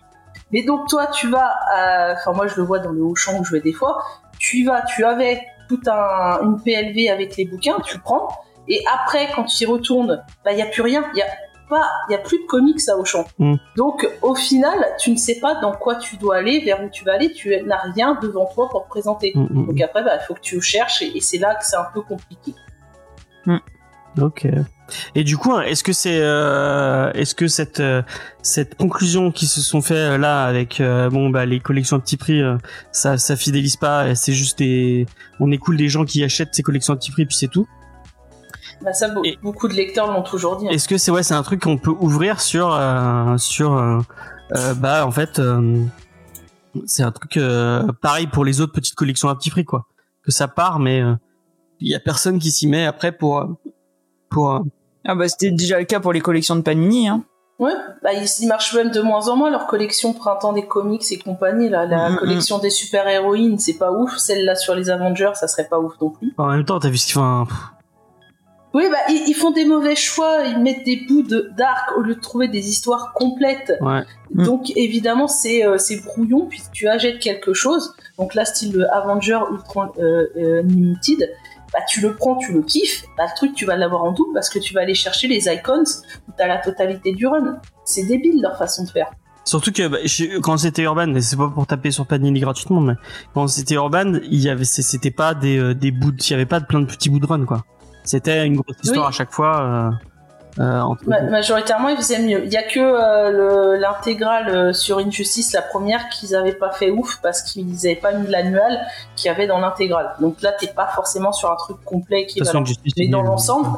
Mais donc, toi, tu vas, enfin, moi, je le vois dans le Auchan où je vais des fois, tu y vas, tu avais tout un, une PLV avec les bouquins, tu prends, et après, quand tu y retournes, bah, il n'y a plus rien. Il y a pas, il y a plus de comics à Auchan. Mm. Donc, au final, tu ne sais pas dans quoi tu dois aller, vers où tu vas aller, tu n'as rien devant toi pour te présenter. Mm, mm, Donc après, bah, il faut que tu cherches, et, et c'est là que c'est un peu compliqué. Ok. Et du coup, est-ce que c'est, euh, est-ce que cette euh, cette conclusion qui se sont fait euh, là avec euh, bon bah les collections à petit prix, ça ça fidélise pas, c'est juste des, on écoule des gens qui achètent ces collections à petit prix puis c'est tout? Bah, ça, be- Et- beaucoup de lecteurs l'ont toujours dit. hein. Est-ce que c'est ouais, c'est un truc qu'on peut ouvrir sur euh, sur euh, euh, bah en fait euh, c'est un truc euh, pareil pour les autres petites collections à petit prix quoi. Que ça part mais euh, il y a personne qui s'y met après pour pour euh, Ah bah c'était déjà le cas pour les collections de Panini. Hein. Ouais, bah, ils, ils marchent même de moins en moins, leur collection printemps des comics et compagnie, là, la Mm, mm, collection des super-héroïnes, c'est pas ouf, celle-là sur les Avengers, ça serait pas ouf non plus. en même temps t'as vu ce qu'ils font. pff, Oui, bah, ils, ils font des mauvais choix, ils mettent des bouts de d'arc au lieu de trouver des histoires complètes. Ouais. Mm. Donc, évidemment, c'est euh, c'est brouillon, puis tu achètes quelque chose, donc là, style le Avenger Ultra euh, euh, Limited, bah, tu le prends, tu le kiffes, bah, le truc, tu vas l'avoir en double parce que tu vas aller chercher les icons où t'as la totalité du run. C'est débile leur façon de faire. Surtout que bah, quand c'était Urban, et c'est pas pour taper sur Panini gratuitement, mais quand c'était Urban, il y avait, c'était pas des, euh, des bouts, il y avait pas de plein de petits bouts de run quoi. C'était une grosse histoire Oui. à chaque fois. Euh, euh, Ma- majoritairement, ils faisaient mieux. Il y a que euh, le- l'intégrale sur Injustice, la première, qu'ils avaient pas fait ouf parce qu'ils avaient pas mis l'annual qu'il y avait dans l'intégrale. Donc là, t'es pas forcément sur un truc complet. Justice Mais dans l'ensemble,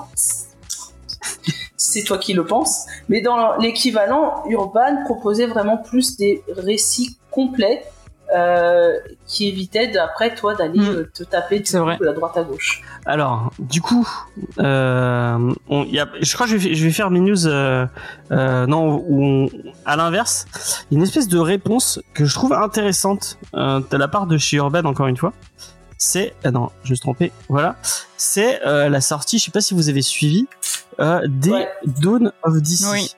c'est toi qui le penses. Mais dans l'équivalent, Urban proposait vraiment plus des récits complets euh, qui évitaient d'après toi d'aller Mm. euh, te taper de la droite à gauche. Alors, du coup, euh, on, il y a, je crois que je vais, je vais faire mes news, euh, euh, non, où on- à l'inverse, il y a une espèce de réponse que je trouve intéressante euh, de la part de chez Urban, encore une fois. C'est, ah non, je me suis trompé, voilà. C'est euh, la sortie, je sais pas si vous avez suivi, euh, des Ouais. Dawn of DC. Oui.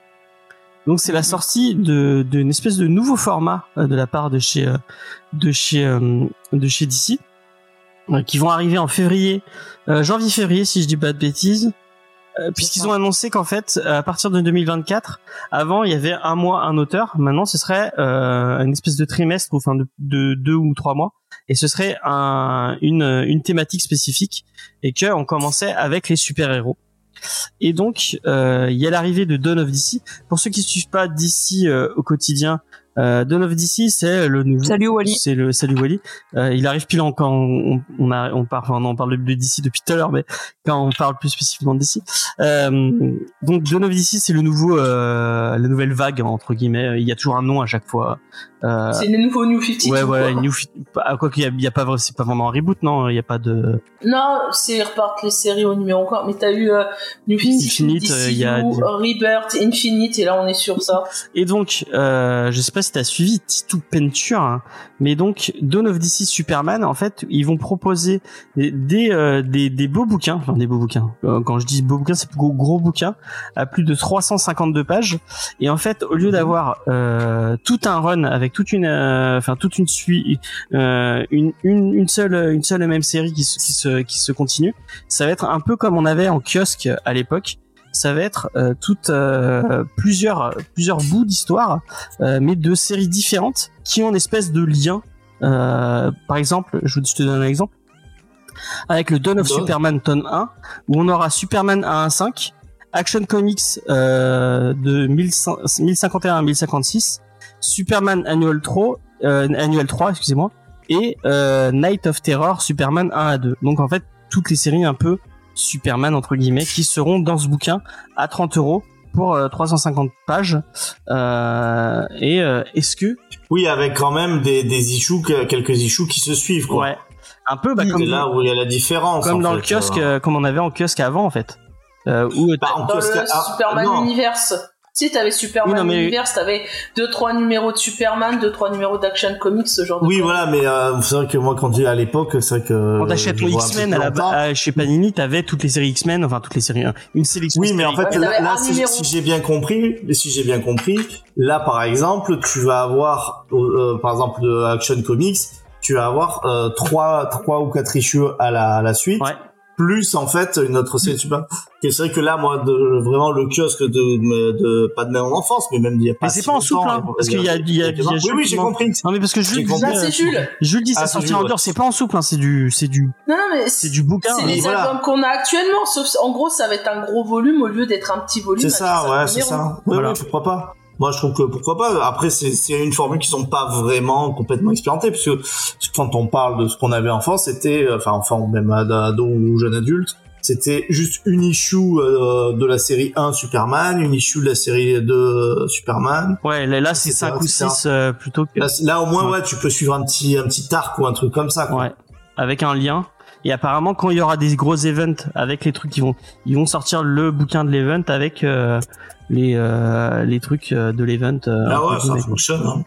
Donc c'est la sortie de d'une espèce de nouveau format euh, de la part de chez euh, de chez euh, de chez DC qui vont arriver en février, janvier-février si je dis pas de bêtises, puisqu'ils ont annoncé qu'en fait à partir de 2024, avant il y avait un mois un auteur, maintenant ce serait une espèce de trimestre, enfin de, de deux ou trois mois, et ce serait un, une une thématique spécifique et que on commençait avec les super héros. Et donc, euh, il y a l'arrivée de Dawn of DC. Pour ceux qui suivent pas DC euh, au quotidien, Euh, Dawn of DC, c'est le nouveau. Salut Wally. C'est le salut Wally. Euh, il arrive pile en- quand on, on, a, on parle, enfin, on parle de DC depuis tout à l'heure, mais quand on parle plus spécifiquement de DC. Euh, donc Dawn of DC, c'est le nouveau, euh, la nouvelle vague entre guillemets. Il y a toujours un nom à chaque fois. Euh, C'est le nouveau New 52. ouais, voilà, quoi. New, ah, quoi qu'il y a, a pas, c'est pas vraiment un reboot, non Il y a pas de. Non, c'est repartent les séries au numéro encore. Mais t'as eu euh, New 52, Infinite, euh, il y a- Rebirth, Infinite, et là on est sur ça. Et donc, euh, je sais pas si t'as suivi Titou Penture, hein, mais donc Dawn of DC Superman, en fait, ils vont proposer des des, euh, des, des beaux bouquins, enfin des beaux bouquins. Euh, quand je dis beaux bouquins, c'est gros, gros bouquins à plus de 352 pages. Et en fait, au lieu d'avoir euh, tout un run avec toute une, euh, enfin toute une suite, euh, une, une une seule une seule et même série qui se qui se qui se continue, ça va être un peu comme on avait en kiosque à l'époque. Ça va être euh, toutes euh, plusieurs plusieurs bouts d'histoire, euh, mais de séries différentes qui ont une espèce de lien. Euh, par exemple, je, te donne un exemple avec le Dawn of Dawn. Superman tome 1 où on aura Superman 1.5, Action Comics euh, de 1100 1051 à 1056, Superman Annual 3, euh, Annual 3 excusez-moi, et euh, Night of Terror Superman 1 à 2. Donc en fait toutes les séries un peu Superman entre guillemets qui seront dans ce bouquin à 30 euros pour euh, 350 pages. Euh, et euh, est-ce que Oui, avec quand même des, des issues, que- quelques issues qui se suivent. Quoi. ouais un peu bah, comme, là où il y a la différence. comme dans fait, le kiosque euh. euh, comme on avait en kiosque avant en fait. Euh, où Bah, en Dans kiosque, le ah, Superman non. Universe. Tu sais, t'avais Superman Oui, mais- Universe, t'avais deux trois numéros de Superman, deux trois numéros d'Action Comics, ce genre de Oui, voilà, mais euh, c'est vrai que moi, quand j'ai à l'époque, c'est vrai que. Quand t'achètes un X-Men à la à- chez Panini, t'avais toutes les séries X-Men, enfin toutes les séries, hein, une sélection. Oui, mais en fait, Ouais, là, si, j'ai bien compris, si j'ai bien compris, là, par exemple, tu vas avoir, euh, par exemple, de Action Comics, tu vas avoir euh, trois, trois ou quatre issues à la, à la suite, Ouais. Plus en fait une autre Superman. Et C'est vrai que là, moi, de, vraiment le kiosque de, de, pas de même enfance, mais même d'il y a pas. Mais c'est si pas en souple, hein, parce qu'il y a, il y a, il y a Oui, oui, j'ai compris. Non mais parce que Jules compris. Là, c'est Jules. Jules dit Ah, ça c'est sorti Jules, en dur, c'est pas en souple, hein, c'est du, c'est du, Non, non, mais c'est du bouquin. C'est hein. les voilà. albums qu'on a actuellement, sauf en gros, ça va être un gros volume au lieu d'être un petit volume. C'est ça, ouais, c'est ça. Ouais, ouais, pourquoi pas. Moi, je trouve que pourquoi pas. Après, c'est une formule qui sont pas vraiment complètement expérimentées, parce que quand on parle de ce qu'on avait enfant, c'était, euh, enfin, enfant même ado ou jeune adulte, c'était juste une issue euh, de la série 1 Superman, une issue de la série 2 Superman. Ouais, là, c'est etc., 5 ou etc. 6 euh, plutôt que. Là, au moins, Ouais. ouais. tu peux suivre un petit un petit arc ou un truc comme ça. Quoi. Ouais, avec un lien. Et apparemment, quand il y aura des gros events avec les trucs qui vont, ils vont sortir le bouquin de l'event avec euh, les euh, les trucs euh, de l'event. euh, Ah ouais, ça fonctionne. Hein.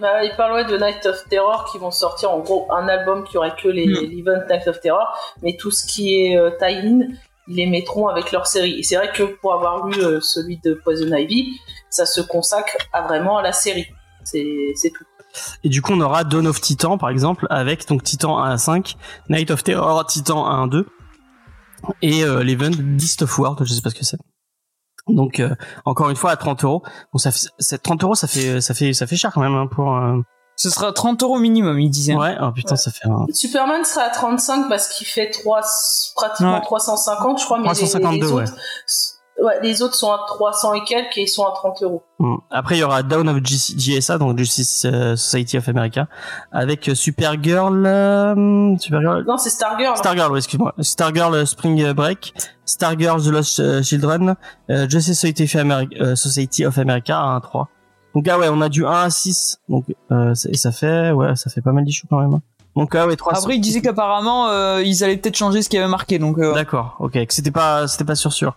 Bah, il parle ouais, de Night of Terror qui vont sortir en gros un album qui aurait que les Mm. l'event Night of Terror, mais tout ce qui est euh, tie-in, ils les mettront avec leur série. Et c'est vrai que pour avoir lu euh, celui de Poison Ivy, ça se consacre à vraiment à la série. C'est c'est tout. Et du coup, on aura Dawn of Titan, par exemple, avec donc Titan 1 à 5, Night of Terror, Titan 1 à 2, et euh, l'event Beast of World, je sais pas ce que c'est. Donc, euh, encore une fois, à 30 euros. Bon, ça fait, c'est 30 euros, ça fait, ça fait, ça fait cher quand même, hein, pour, euh, Ce sera 30 euros minimum, il disait. ouais, oh putain, Ouais. ça fait un, Superman sera à 35 parce qu'il fait 3, pratiquement Ouais. 350, je crois, mais les- 352, les, ouais. autres, ouais, les autres sont à 300 et quelques et ils sont à 30 euros. Hmm. Après, il y aura Down of JSA, donc Justice euh, Society of America, avec euh, Supergirl, euh, Supergirl, Non, c'est Stargirl. Stargirl, oui, excuse-moi, Stargirl euh, Spring Break, Stargirl The Lost Children, euh, Justice Society of, America, euh, Society of America 1 à 3. Donc ah ouais, on a du 1 à 6, donc euh, et ça fait ouais, ça fait pas mal d'issues quand même. hein. Donc ah ouais, 300. Après, il disait qu'apparemment, euh, ils allaient peut-être changer ce qui avait marqué, donc euh, D'accord, ok, que c'était pas c'était pas sûr sûr.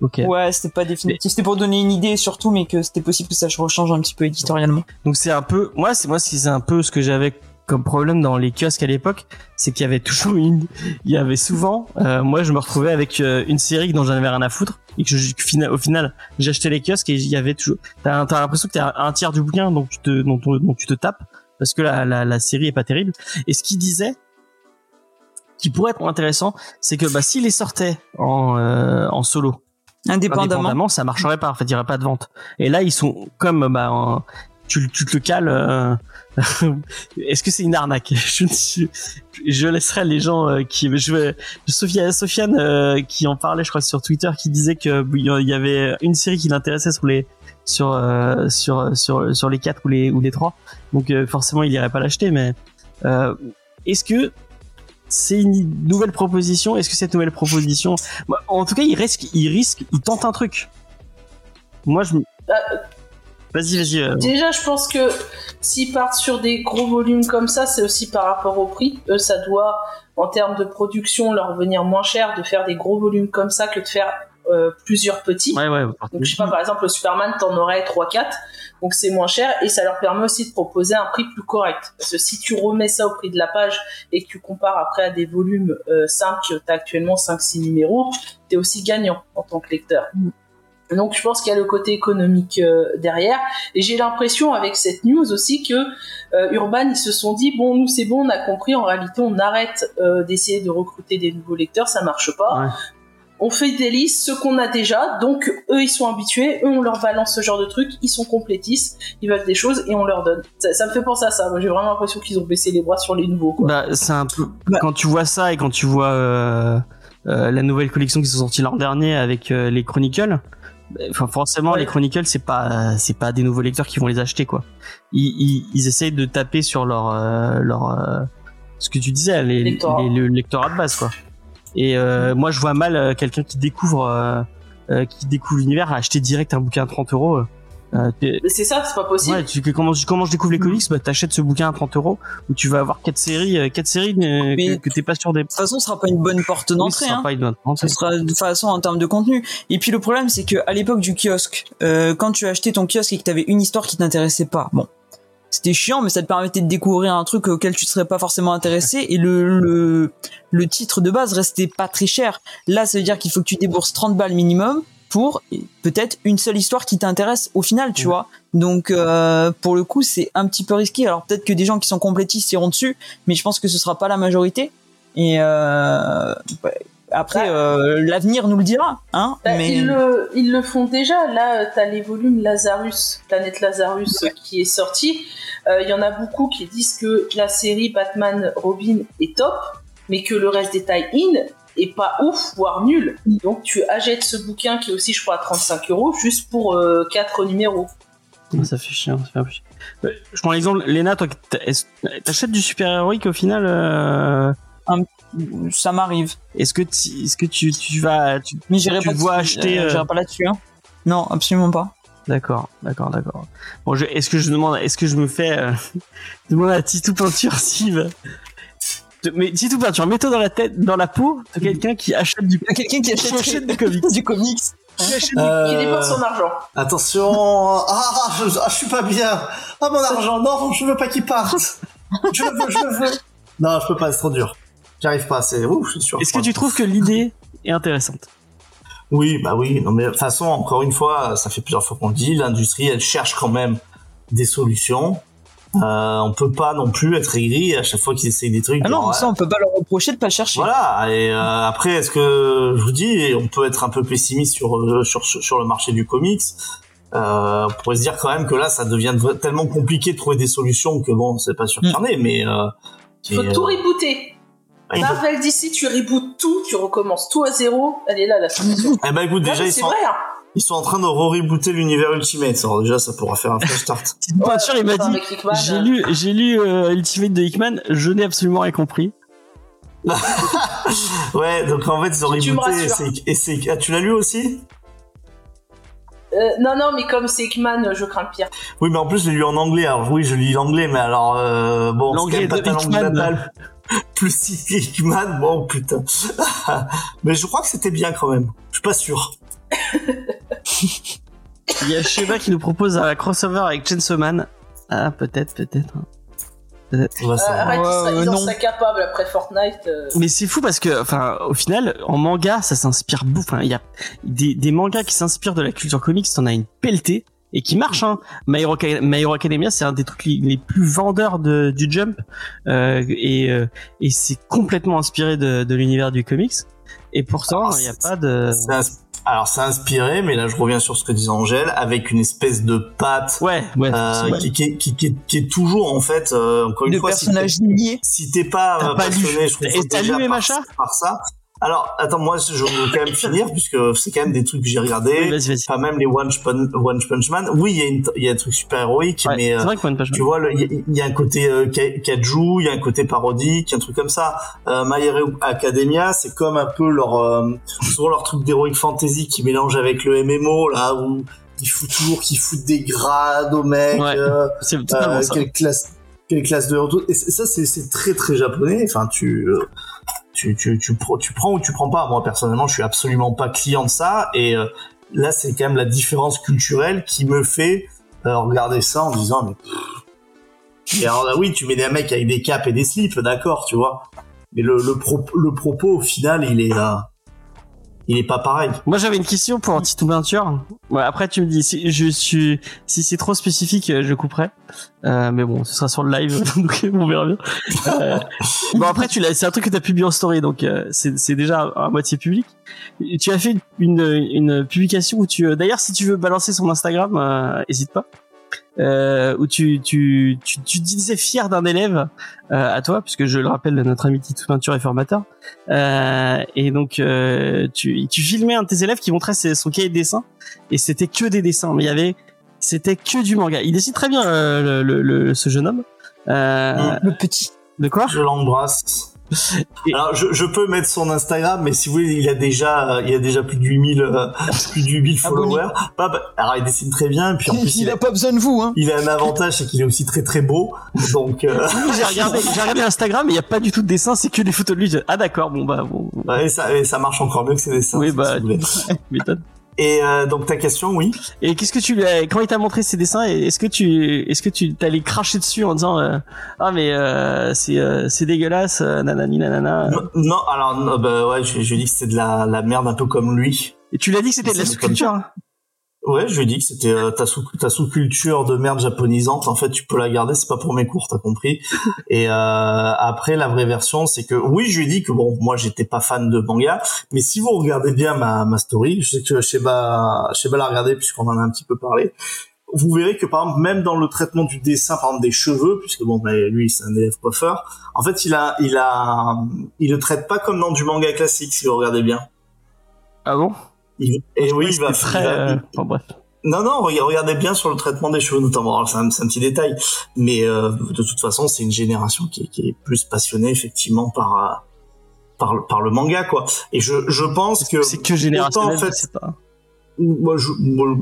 Ok. ouais, c'était pas définitif. C'était pour donner une idée surtout, mais que c'était possible que ça rechange un petit peu éditorialement. Donc c'est un peu moi c'est moi c'est un peu ce que j'avais comme problème dans les kiosques à l'époque, c'est qu'il y avait toujours une il y avait souvent euh, moi je me retrouvais avec euh, une série dont j'en avais rien à foutre et que je, au final j'achetais les kiosques et il y avait toujours t'as t'as l'impression que t'as un tiers du bouquin donc tu te dont, on- dont tu te tapes parce que la, la la série est pas terrible et ce qu'il disait qui pourrait être intéressant c'est que bah s'il les sortait en euh, en solo Indépendamment. indépendamment, ça marcherait pas. En fait, il y aurait pas de vente. Et là, ils sont comme bah, en- tu, tu te le cales. euh, Est-ce que c'est une arnaque? Je, laisserai les gens euh, qui. Je. Sophia, Sofiane euh, qui en parlait, je crois, sur Twitter, qui disait que euh, il y avait une série qui l'intéressait sur les sur euh, sur sur sur les quatre ou les ou les trois. Donc euh, forcément, il irait pas l'acheter. Mais euh, est-ce que c'est une nouvelle proposition Est-ce que cette nouvelle proposition, en tout cas, il risque, il risque, il tente un truc. Moi, je. Euh, Vas-y, vas-y. euh, Déjà, je pense que s'ils partent sur des gros volumes comme ça, c'est aussi par rapport au prix. Eux, ça doit, en termes de production, leur venir moins cher de faire des gros volumes comme ça que de faire euh, plusieurs petits. Ouais, ouais. Donc, je sais pas, par exemple, le Superman, t'en aurais 3-4. Donc, c'est moins cher et ça leur permet aussi de proposer un prix plus correct. Parce que si tu remets ça au prix de la page et que tu compares après à des volumes euh, simples, que t'as actuellement 5-6 numéros, t'es aussi gagnant en tant que lecteur. Donc, je pense qu'il y a le côté économique euh, derrière. Et j'ai l'impression, avec cette news aussi, que euh, Urban, ils se sont dit, bon, nous, c'est bon, on a compris, en réalité, on arrête euh, d'essayer de recruter des nouveaux lecteurs, ça marche pas Ouais. On fait des listes, ce qu'on a déjà, donc eux ils sont habitués, eux on leur balance ce genre de trucs, ils sont complétistes, ils veulent des choses et on leur donne. Ça, ça me fait penser à ça, moi j'ai vraiment l'impression qu'ils ont baissé les bras sur les nouveaux. Quoi. Bah, c'est un peu. Bah. Quand tu vois ça et quand tu vois euh, euh, la nouvelle collection qui sont sortie l'an dernier avec euh, les Chronicles, bah, enfin forcément Ouais. les Chronicles c'est pas c'est pas des nouveaux lecteurs qui vont les acheter quoi. Ils, ils, ils essayent de taper sur leur leur ce que tu disais les, Lectorat. les- le lectorat de base quoi. Et euh, moi je vois mal euh, quelqu'un qui découvre euh, qui découvre l'univers à acheter direct un bouquin à 30 euros. Mais c'est ça, c'est pas possible. Ouais, tu, que- comment, comment je découvre les comics? Bah, t'achètes ce bouquin à 30 euros où tu vas avoir quatre séries, quatre séries Mais- que, que t'es pas sûr des. De toute façon, ce sera pas une bonne porte d'entrée. Oui, ce sera hein. pas une bonne Ce sera de toute façon en termes de contenu. Et puis le problème, c'est que à l'époque du kiosque, euh, quand tu achetais ton kiosque et que t'avais une histoire qui t'intéressait pas, bon, c'était chiant, mais ça te permettait de découvrir un truc auquel tu serais pas forcément intéressé. Et le, le, le titre de base restait pas très cher. Là, ça veut dire qu'il faut que tu débourses 30 balles minimum pour peut-être une seule histoire qui t'intéresse au final, tu Ouais. vois. Donc euh, pour le coup, c'est un petit peu risqué. Alors peut-être que des gens qui sont complétistes iront dessus, mais je pense que ce sera pas la majorité. Et euh, après, Bah. euh, l'avenir nous le dira, hein. Bah, mais ils, le, ils le font déjà. Là, euh, t'as les volumes Lazarus, Planète Lazarus, euh, qui est sorti. Euh, Il y en a beaucoup qui disent que la série Batman Robin est top, mais que le reste des tie-in est pas ouf, voire nul. Donc tu achètes ce bouquin qui est aussi, je crois, à 35 euros, juste pour 4 numéros. Ça fait chiant. Ça fait un peu chiant. Euh, Je prends l'exemple, Léna, toi, t'achètes du super héroïque au final euh, ça m'arrive. Est-ce que, tu- est-ce que tu, tu vas, tu- Mais j'irai Tu pas vois dessus, acheter, euh, euh, j'irai pas là-dessus. Hein. Non, absolument pas. D'accord, d'accord, d'accord. Bon, je, est-ce que je demande, est-ce que je me fais euh, demande à Titou Peinture de- Mais Titou Peinture, mets-toi dans la tête, dans la peau de quelqu'un qui achète du, Quelqu'un qui qui achète achète des comics. du comics. Euh, Qui dépense son argent. Attention, ah, je, ah, je suis pas bien. Ah, mon argent, non, je veux pas qu'il parte. Je veux, je veux. Non, je peux pas, c'est trop dur. J'arrive pas, c'est ouf, je suis sûr. Est-ce que tu trouves que l'idée est intéressante? Oui, bah oui. Non, mais de toute façon, encore une fois, ça fait plusieurs fois qu'on le dit, l'industrie, elle cherche quand même des solutions. Euh, on peut pas non plus être aigri à chaque fois qu'ils essayent des trucs. Ah non, genre, ça on peut pas leur reprocher de pas chercher. Voilà. Et euh, après, est-ce que je vous dis, on peut être un peu pessimiste sur euh, sur sur le marché du comics? Euh, on pourrait se dire quand même que là, ça devient tellement compliqué de trouver des solutions que bon, c'est pas sûr qu'il y en ait, mais euh, Il faut et, tout euh, rebooter. Marvel d'ici, tu rebootes tout, tu recommences tout à zéro. Elle est là, la solution. Eh ben écoute, déjà ils c'est sont vrai. hein. ils sont en train de re-rebooter l'univers Ultimate. Alors déjà, ça pourra faire un fresh start. Ouais, Peinture, il m'a dit, Hickman, j'ai lu, j'ai lu euh, Ultimate de Hickman, je n'ai absolument rien compris. ouais, donc en fait ils ont rebooté. et c'est- ah, tu l'as lu aussi? Euh, non, non, mais comme c'est Hickman, je crains le pire. Oui, mais en plus je l'ai lu en anglais. Alors oui, je lis l'anglais, mais alors euh, bon, c'est L'anglais de pas ta langue Hickman. Plus Hickman, bon putain. mais je crois que c'était bien quand même. Je suis pas sûr. Il y a Sheba qui nous propose un crossover avec Chainsaw Man. Ah, peut-être, peut-être. On va Euh, arrête, euh, ils en non. seraient capables après Fortnite. euh. Mais c'est fou parce que, enfin, au final, en manga, ça s'inspire beaucoup. Enfin, il y a des, des mangas qui s'inspirent de la culture comics, t'en as une pelletée et qui marche. Hein. My Hero, My Hero Academia, c'est un des trucs les, les plus vendeurs de, du Jump euh, et, euh, et c'est complètement inspiré de, de l'univers du comics. et pourtant il n'y a pas de. Alors c'est inspiré, mais là je reviens sur ce que disait Angèle, avec une espèce de patte Ouais, ouais. euh, qui, qui, est- qui, qui est- qui est toujours en fait, euh, encore une de fois, si personnages t'es- niais. si t'es pas, pas lu. passionné, je trouve Et déjà lu par- par ça. Alors attends, moi je veux quand même finir puisque c'est quand même des trucs que j'ai regardé. Oui, vas-y, vas-y. Enfin même les One Punch, One Punch Man. Oui, il y a une, il y a un truc super héroïque, Ouais, mais c'est euh, vrai que One Punch tu Man. vois, le- il y, a- il y a un côté euh, ka- kaiju, il y a un côté parodique, un truc comme ça. Euh, My Hero Academia, c'est comme un peu leur euh, souvent leur truc d'heroic fantasy qui mélange avec le MMO là où ils foutent toujours, qu'ils foutent des grades aux mecs. Ouais. euh, C'est totalement euh, ça. quelle classe quelle classe de et c'est- ça c'est c'est très très japonais enfin tu euh, tu tu tu, tu prends ou tu prends pas. Moi personnellement je suis absolument pas client de ça. Et euh, là c'est quand même la différence culturelle qui me fait euh, regarder ça en disant mais et alors là oui tu mets des mecs avec des capes et des slips d'accord tu vois. Mais le le, pro- le propos au final il est euh, il est pas pareil Moi j'avais une question pour Tito Peinture. Ouais, après tu me dis si je suis si c'est trop spécifique euh, je couperai. Euh, mais bon ce sera sur le live donc on verra bien. Euh, bon après tu l'as c'est un truc que t'as publié en story donc euh, c'est déjà à, moitié public. Tu as fait une une publication où tu euh, d'ailleurs si tu veux balancer son Instagram euh, hésite pas. Euh, où tu, tu, tu, tu disais fier d'un élève euh, à toi, puisque je le rappelle, notre ami Tito Peinture est formateur. Euh, et donc euh, tu, tu filmais un de tes élèves qui montrait ses- son cahier de dessin et c'était que des dessins mais il y avait c'était que du manga il dessine très bien euh, le, le, le- ce jeune homme euh, Le petit. de quoi? Je l'embrasse Alors, je, je peux mettre son Instagram, mais si vous voulez, il a déjà, il a déjà plus de 8000, euh, plus de 8000 followers. Pas, bah, alors, il dessine très bien, et puis en plus, Il il a, a pas besoin de vous, hein. il a un avantage, c'est qu'il est aussi très très beau. Donc, euh, j'ai regardé j'ai regardé Instagram et il y a pas du tout de dessin c'est que des photos de lui ah d'accord bon bah bon et ça, et ça marche encore mieux que ses dessins. Oui, si bah, tu m'étonnes. Et euh, donc, ta question, oui. et qu'est-ce que tu lui as quand il t'a montré ses dessins est-ce que tu est-ce que tu t'allais cracher dessus en disant euh, ah mais euh, c'est euh, c'est dégueulasse euh, nanani nanana Non, non, alors, non, bah, ouais, je, je lui ai dit que c'était de la, la merde un peu comme lui. et tu l'as dit que c'était de la C'est sculpture hein Ouais, je lui ai dit que c'était euh, ta sous ta sous-culture de merde japonisante. En fait, tu peux la garder, c'est pas pour mes cours, t'as compris. Et euh, après, la vraie version, c'est que oui, je lui ai dit que bon, moi, j'étais pas fan de manga, mais si vous regardez bien ma, ma story, je sais que Sheba, Sheba l'a regardé puisqu'on en a un petit peu parlé. Vous verrez que par exemple, même dans le traitement du dessin, par exemple des cheveux, puisque bon, bah, lui, c'est un élève coiffeur. En fait, il a, il a, il le traite pas comme dans du manga classique, si vous regardez bien. ah bon? Il- et oui, il va, très il va- euh, enfin, bref non, non, rega- regardez bien sur le traitement des cheveux notamment. Alors, C'est un, petit détail, mais euh, de toute façon, c'est une génération qui, est- qui est plus passionnée effectivement par euh, par, le- par le manga, quoi. Et je, je pense que c'est que générationnel autant, en je fait, sais pas moi,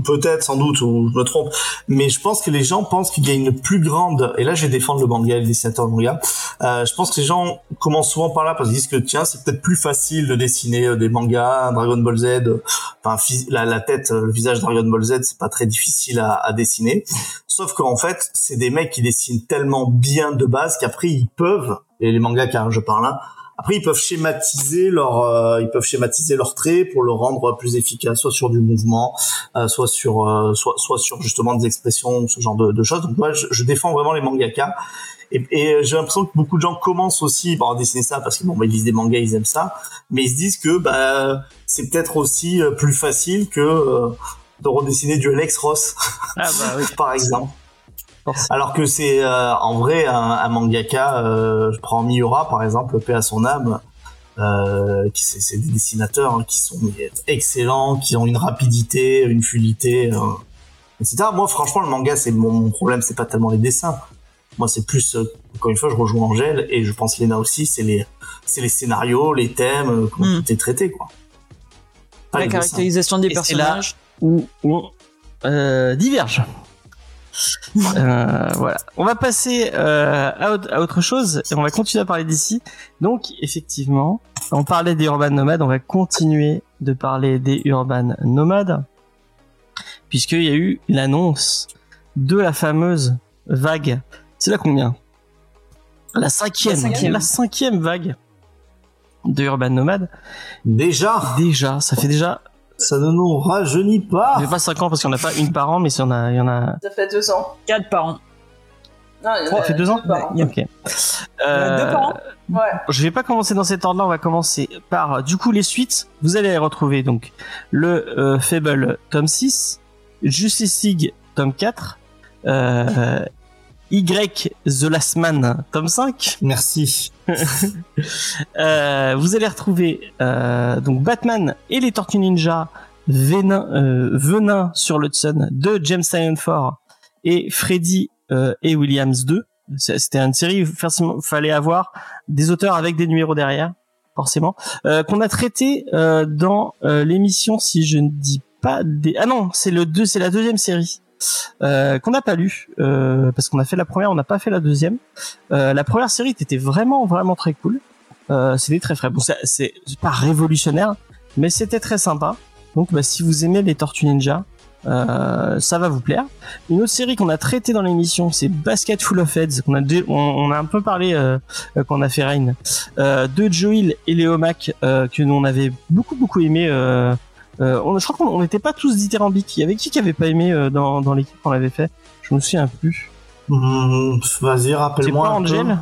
peut-être, sans doute, ou je me trompe, mais je pense que les gens pensent qu'il y a une plus grande. Et là, je vais défendre le manga, le dessinateur de manga. Euh, je pense que les gens commencent souvent par là parce qu'ils disent que tiens, c'est peut-être plus facile de dessiner euh, des mangas, Dragon Ball Z. euh, Enfin, la, tête, euh, le visage Dragon Ball Z, c'est pas très difficile à, à dessiner. Sauf qu'en fait, c'est des mecs qui dessinent tellement bien de base qu'après ils peuvent, et les mangas car je parle là, après ils peuvent schématiser leur, euh, ils peuvent schématiser leurs traits pour le rendre plus efficace, soit sur du mouvement, euh, soit sur, euh, soit, soit sur justement des expressions, ce genre de, de choses. Donc moi, je, je défends vraiment les mangakas. Et, et j'ai l'impression que beaucoup de gens commencent aussi par dessiner ça parce que bon, bah, ils lisent des mangas, ils aiment ça, mais ils se disent que bah c'est peut-être aussi euh, plus facile que euh, de redessiner du Alex Ross, ah bah oui par exemple. Alors que c'est euh, en vrai un, un mangaka, euh, je prends Miura par exemple, paix à son âme, euh, qui c'est c'est des dessinateurs hein, qui sont excellents, qui ont une rapidité, une fluidité, euh, etc. Moi franchement le manga c'est mon, mon problème, c'est pas tellement les dessins. Moi c'est plus, euh, encore une fois je rejoins Angèle et je pense Léna aussi, c'est les c'est les scénarios, les thèmes, comment Mm. tout est traité quoi. Pas La dessins. caractérisation des personnages. euh, diverge. Euh, voilà. On va passer euh, à, autre- à autre chose et on va continuer à parler d'ici. Donc, effectivement, on parlait des urban nomades, on va continuer de parler des urban nomades puisqu'il y a eu l'annonce de la fameuse vague. C'est la combien? La cinquième. La cinquième. La cinquième vague de urban nomades. Déjà, Déjà, ça fait déjà, ça ne nous rajeunit pas. ça fait pas 5 ans parce qu'il n'y en a pas une par an, mais il y en a, il y en a Ça fait deux ans. 4 par an. Non, il y en Ça a fait deux ans par an. Ok. Il a deux Euh, par an Ouais. Je vais pas commencer dans cet ordre-là, on va commencer par euh, du coup les suites. Vous allez retrouver donc le euh, Fable tome 6, Justice League tome 4, euh, Y The Last Man tome 5. Merci. Euh, vous allez retrouver euh, donc Batman et les Tortues Ninja Venin, euh, Venin sur l'Hudson de James Tynion et Freddy euh, et Williams 2. C'est- C'était une série où fallait avoir des auteurs avec des numéros derrière, forcément, euh, qu'on a traité dans l'émission si je ne dis pas des ah non c'est le deux c'est la deuxième série euh, qu'on n'a pas lu euh, parce qu'on a fait la première on n'a pas fait la deuxième. Euh, la première série était vraiment vraiment très cool. Euh, c'était très frais bon. C'est pas révolutionnaire mais c'était très sympa. Donc bah, si vous aimez les Tortues Ninja euh, ça va vous plaire. Une autre série qu'on a traitée dans l'émission c'est Basket Full of Heads qu'on a on, on a un peu parlé euh, euh, quand on a fait Rain euh, de Joel et Léo Mac que nous on avait beaucoup beaucoup aimé euh, on, je crois qu'on on n'était pas tous dithyrambiques il y avait qui qui avait pas aimé euh, dans, dans l'équipe qu'on avait fait? Je me souviens plus Hum, Vas-y, c'est pas rappelle-moi. un peu. Angel?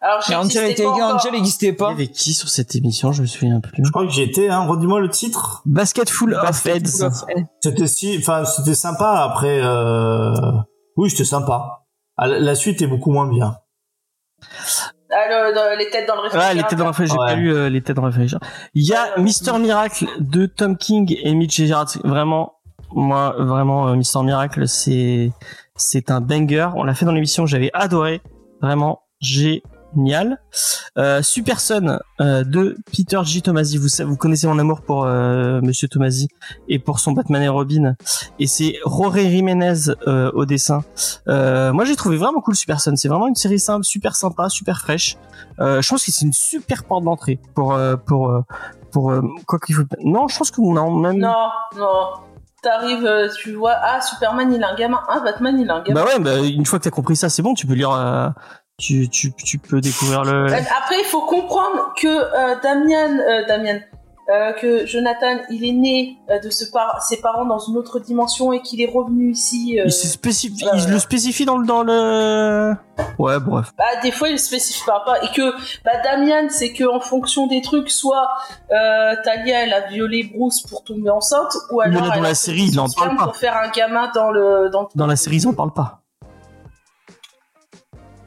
Alors, Mais Angel était pas. Angel n'existait il y pas. avait qui sur cette émission? Je me souviens plus Je crois que j'y étais, hein. Redis-moi le titre. Basket Full of Basket of Heads. C'était si, enfin, c'était sympa. Après, euh... oui, c'était sympa. Ah, La la suite est beaucoup moins bien. Ah, le- dans- les têtes dans le Ouais, réfrigérateur. les têtes dans le réfrigérateur. J'ai Ouais. pas lu euh, les têtes dans le réfrigérateur. Il y a Mister Miracle de Tom King et Mitch Gerard. Vraiment, moi, vraiment, euh, Mister Miracle, c'est, c'est un banger. On l'a fait dans l'émission, j'avais adoré. Vraiment génial. Euh, Super Son euh, de Peter G. Tomasi. Vous, vous connaissez mon amour pour euh, Monsieur Tomasi et pour son Batman et Robin. Et c'est Rory Jiménez euh, au dessin. Euh, moi, j'ai trouvé vraiment cool Super Son. C'est vraiment une série simple, super sympa, super fraîche. Euh, je pense que c'est une super porte d'entrée pour euh, pour pour euh, quoi qu'il faut. Non, je pense que non, même. Non, non. T'arrives, tu vois, ah, Superman, il a un gamin. Ah, Batman, il a un gamin. Bah ouais, bah, une fois que t'as compris ça, c'est bon, tu peux lire. euh, tu, tu, tu peux découvrir le. Euh, Après, il faut comprendre que euh, Damian, euh, Damian, euh, que Jonathan, il est né euh, de ce par- ses parents dans une autre dimension et qu'il est revenu ici. euh, Il, se spécifie, ouais, il ouais. le spécifie dans le dans le. Ouais, bref. bah, des fois, il le spécifie pas, pas. Et que bah, Damian, c'est que en fonction des trucs, soit euh, Talia, elle a violé Bruce pour tomber enceinte, ou Mais alors là, dans elle la a série, fait il en parle pas. pour faire un gamin dans le dans. le- Dans la série, ils en parlent pas.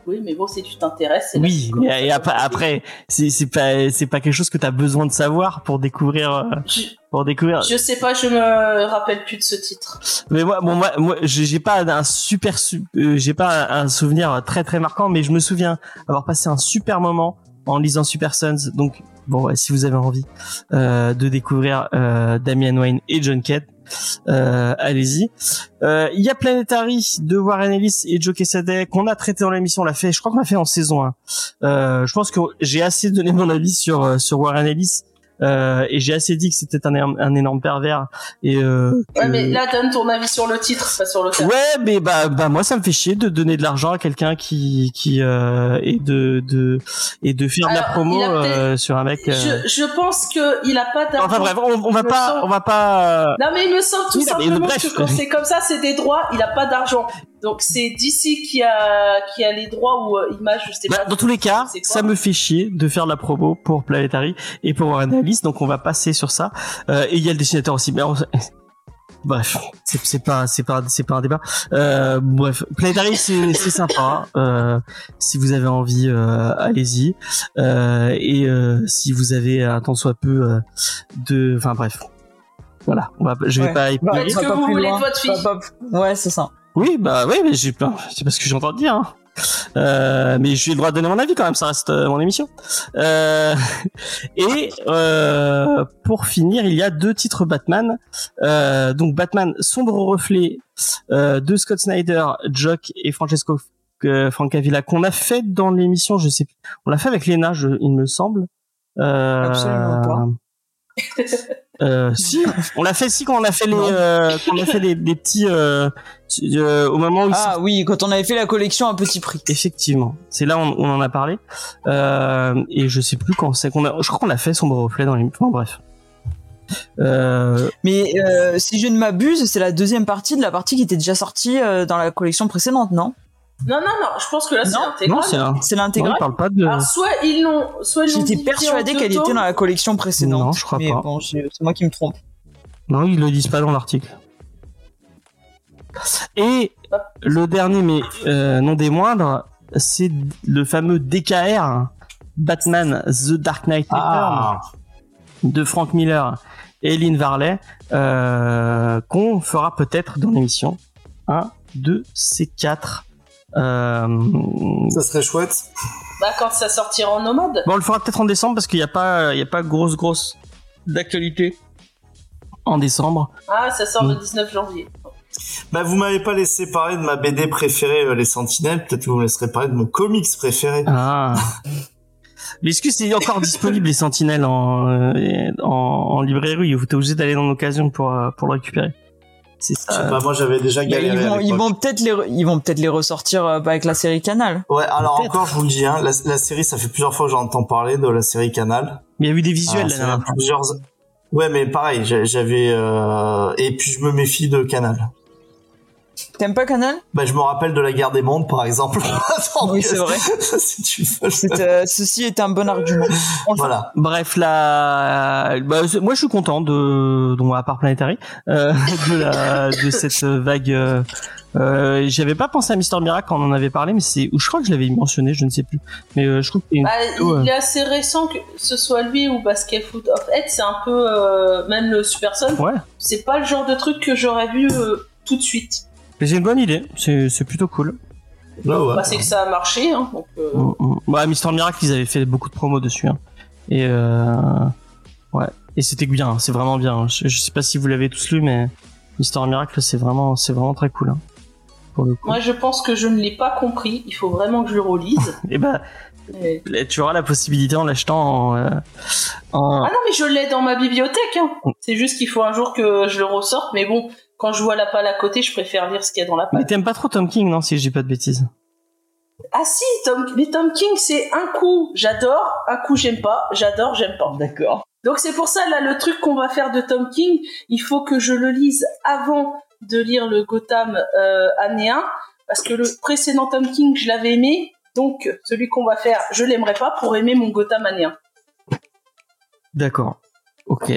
Oui, mais bon, si tu t'intéresses. c'est Oui, mais et après, après, c'est pas c'est pas quelque chose que t'as besoin de savoir pour découvrir euh, Je, pour découvrir. je sais pas, je me rappelle plus de ce titre. Mais moi, bon, moi, moi, j'ai pas un super, su- euh, j'ai pas un souvenir très très marquant, mais je me souviens avoir passé un super moment en lisant Super Sons. Donc, bon, si vous avez envie euh, de découvrir euh, Damian Wayne et John Kett, euh, allez-y. Euh, Il y a Planetary de Warren Ellis et Joe qu'on a traité dans l'émission. On l'a fait, je crois qu'on l'a fait en saison 1. Euh, je pense que j'ai assez donné mon avis sur sur Warren Ellis. Euh, et j'ai assez dit que c'était un, énorme- un énorme pervers et euh, Ouais, mais là, donne ton avis sur le titre, pas sur le thème. Ouais, mais bah, bah moi ça me fait chier de donner de l'argent à quelqu'un qui qui euh, et de de et de faire de la promo euh, sur un mec. euh. Je, je pense que il a pas d'argent. Enfin bref, on, on va pas semble- on va pas. Non mais il me semble tout Oui, simplement bref. que quand c'est comme ça, c'est des droits. Il a pas d'argent. Donc c'est DC qui a qui a les droits ou euh, Image, je sais Bah, pas. dans tous les cas, ça me fait chier de faire de la promo pour Planetary et pour Warren Ellis, donc on va passer sur ça. Euh, et il y a le dessinateur aussi. Mais on- Bref, c'est pas c'est pas c'est pas un débat. Euh, bref, Planetary c'est c'est sympa. Euh, si vous avez envie, euh, allez-y. Euh, et euh, si vous avez un tant soit peu euh, de, enfin bref, voilà. On va, je vais Ouais. pas Bah, épiloguer. Est-ce que pas vous plus voulez loin. de votre fille Va pas- Ouais, c'est ça. Oui, bah oui, mais j'ai pas, c'est pas ce que j'ai entendu dire. Hein. Euh, mais j'ai le droit de donner mon avis quand même, ça reste euh, mon émission. Euh, et euh, pour finir, il y a deux titres Batman. Euh, donc Batman Sombre reflet euh, de Scott Snyder, Jock et Francesco euh, Francavilla qu'on a fait dans l'émission, je sais plus. On l'a fait avec Lena, je, il me semble. Euh, Absolument pas. Euh, si, on l'a fait si quand on a fait les, euh, quand on a fait les, les petits euh, euh, au moment où Ah oui, quand on avait fait la collection à petit prix. Effectivement, c'est là on, on en a parlé euh, et je sais plus quand c'est qu'on a. Je crois qu'on a fait son reflet dans les. Enfin, bref. Euh, Mais euh, si je ne m'abuse, c'est la deuxième partie de la partie qui était déjà sortie euh, dans la collection précédente, non? Non, non, non, je pense que là, c'est Non, intégral. Non, c'est un. L'intégrale. parle pas de. Alors, soit ils l'ont, soit ils l'ont J'étais persuadé qu'elle était dans la collection précédente. Non, je crois mais pas. bon, c'est moi qui me trompe. Non, ils le disent pas dans l'article. Et le dernier, mais euh, non des moindres, c'est le fameux DKR, Batman The Dark Knight Return Ah, de Frank Miller et Lynn Varley, euh, qu'on fera peut-être dans l'émission. Un, deux, ces quatre. Euh, ça serait chouette. Bah, quand ça sortira en nomade. Bon, on le fera peut-être en décembre parce qu'il n'y a pas, il y a pas grosse grosse d'actualité en décembre. Ah, ça sort le Mm. 19 janvier. Bah, vous m'avez pas laissé parler de ma BD préférée, euh, Les Sentinelles. Peut-être que vous me laisserez parler de mon comics préféré. Ah. Mais est-ce que c'est encore disponible les Sentinelles en, euh, en, en librairie ou t'es obligé d'aller dans l'occasion pour euh, pour le récupérer? C'est Je sais ça. pas, moi j'avais déjà Bah, galéré. ils vont, ils l'époque. vont peut-être les, ils vont peut-être les ressortir euh, avec la série Canal. Ouais, alors Peut-être. encore, je vous le dis, hein, la, la série, ça fait plusieurs fois que j'entends parler de la série Canal. Mais il y a eu des visuels Ah, dernière fait fois. plusieurs. Ouais, mais pareil, j'a- j'avais euh... et puis je me méfie de Canal. T'aimes pas Canal Bah, je me rappelle de la guerre des mondes, par exemple. Oui, c'est vrai. euh, Ceci est un bon argument. Enfin, Voilà. Bref, la, bah, moi je suis content de, donc à part Planetary, euh, de la, de cette vague. Euh, euh, J'avais pas pensé à Mister Miracle quand on en avait parlé, mais c'est, ou je crois que je l'avais mentionné, je ne sais plus. Mais euh, je trouve que c'est une- Bah, Ouais. il est assez récent que ce soit lui ou Basket Foot of Head, c'est un peu euh, même le Super Son. ouais, C'est pas le genre de truc que j'aurais vu euh, tout de suite. Mais c'est une bonne idée. C'est, c'est plutôt cool. Là, ouais. Bah, c'est que ça a marché, hein, donc. euh, Mm, mm. Bah, Mister Miracle, ils avaient fait beaucoup de promos dessus. hein. Et euh, ouais, et c'était bien, c'est vraiment bien. Je, je sais pas si vous l'avez tous lu, mais Mister Miracle, c'est vraiment, c'est vraiment très cool. hein, pour le coup. Moi, je pense que je ne l'ai pas compris. Il faut vraiment que je le relise. Et bah, Et- tu auras la possibilité en l'achetant en, euh, en- Ah non, mais je l'ai dans ma bibliothèque. Hein. C'est juste qu'il faut un jour que je le ressorte. Mais bon, quand je vois la palle à côté, je préfère lire ce qu'il y a dans la Mais palle. t'aimes pas trop Tom King, non, si je dis pas de bêtises? Ah si, Tom, mais Tom King, c'est un coup j'adore, un coup j'aime pas, j'adore, j'aime pas. D'accord. Donc c'est pour ça là le truc qu'on va faire de Tom King, il faut que je le lise avant de lire le Gotham euh, année 1 parce que le précédent Tom King je l'avais aimé, donc celui qu'on va faire je l'aimerais pas pour aimer mon Gotham année 1. D'accord. Ok.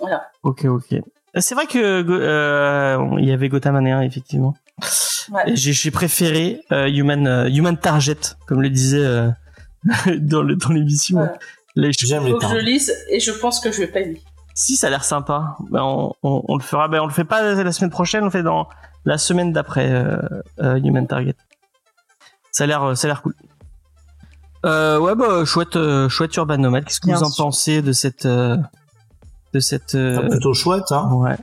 Voilà. Ok, ok. C'est vrai que euh, il y avait Gotham Année 1, effectivement. Ouais. J'ai j'ai préféré euh, Human euh, Human Target, comme le disait euh, dans le dans l'émission. Ouais. Ch- J'aime les Faut que je lise et je pense que je vais pas aimer. Si ça a l'air sympa, ben, on, on, on le fera. Ben, on le fait pas la semaine prochaine, on le fait dans la semaine d'après euh, euh, Human Target. Ça a l'air euh, ça a l'air cool. Euh, ouais bah chouette euh, chouette Urban Nomad. Qu'est-ce que Bien vous en sûr. pensez de cette euh, de cette euh, Ah, plutôt chouette, hein. ouais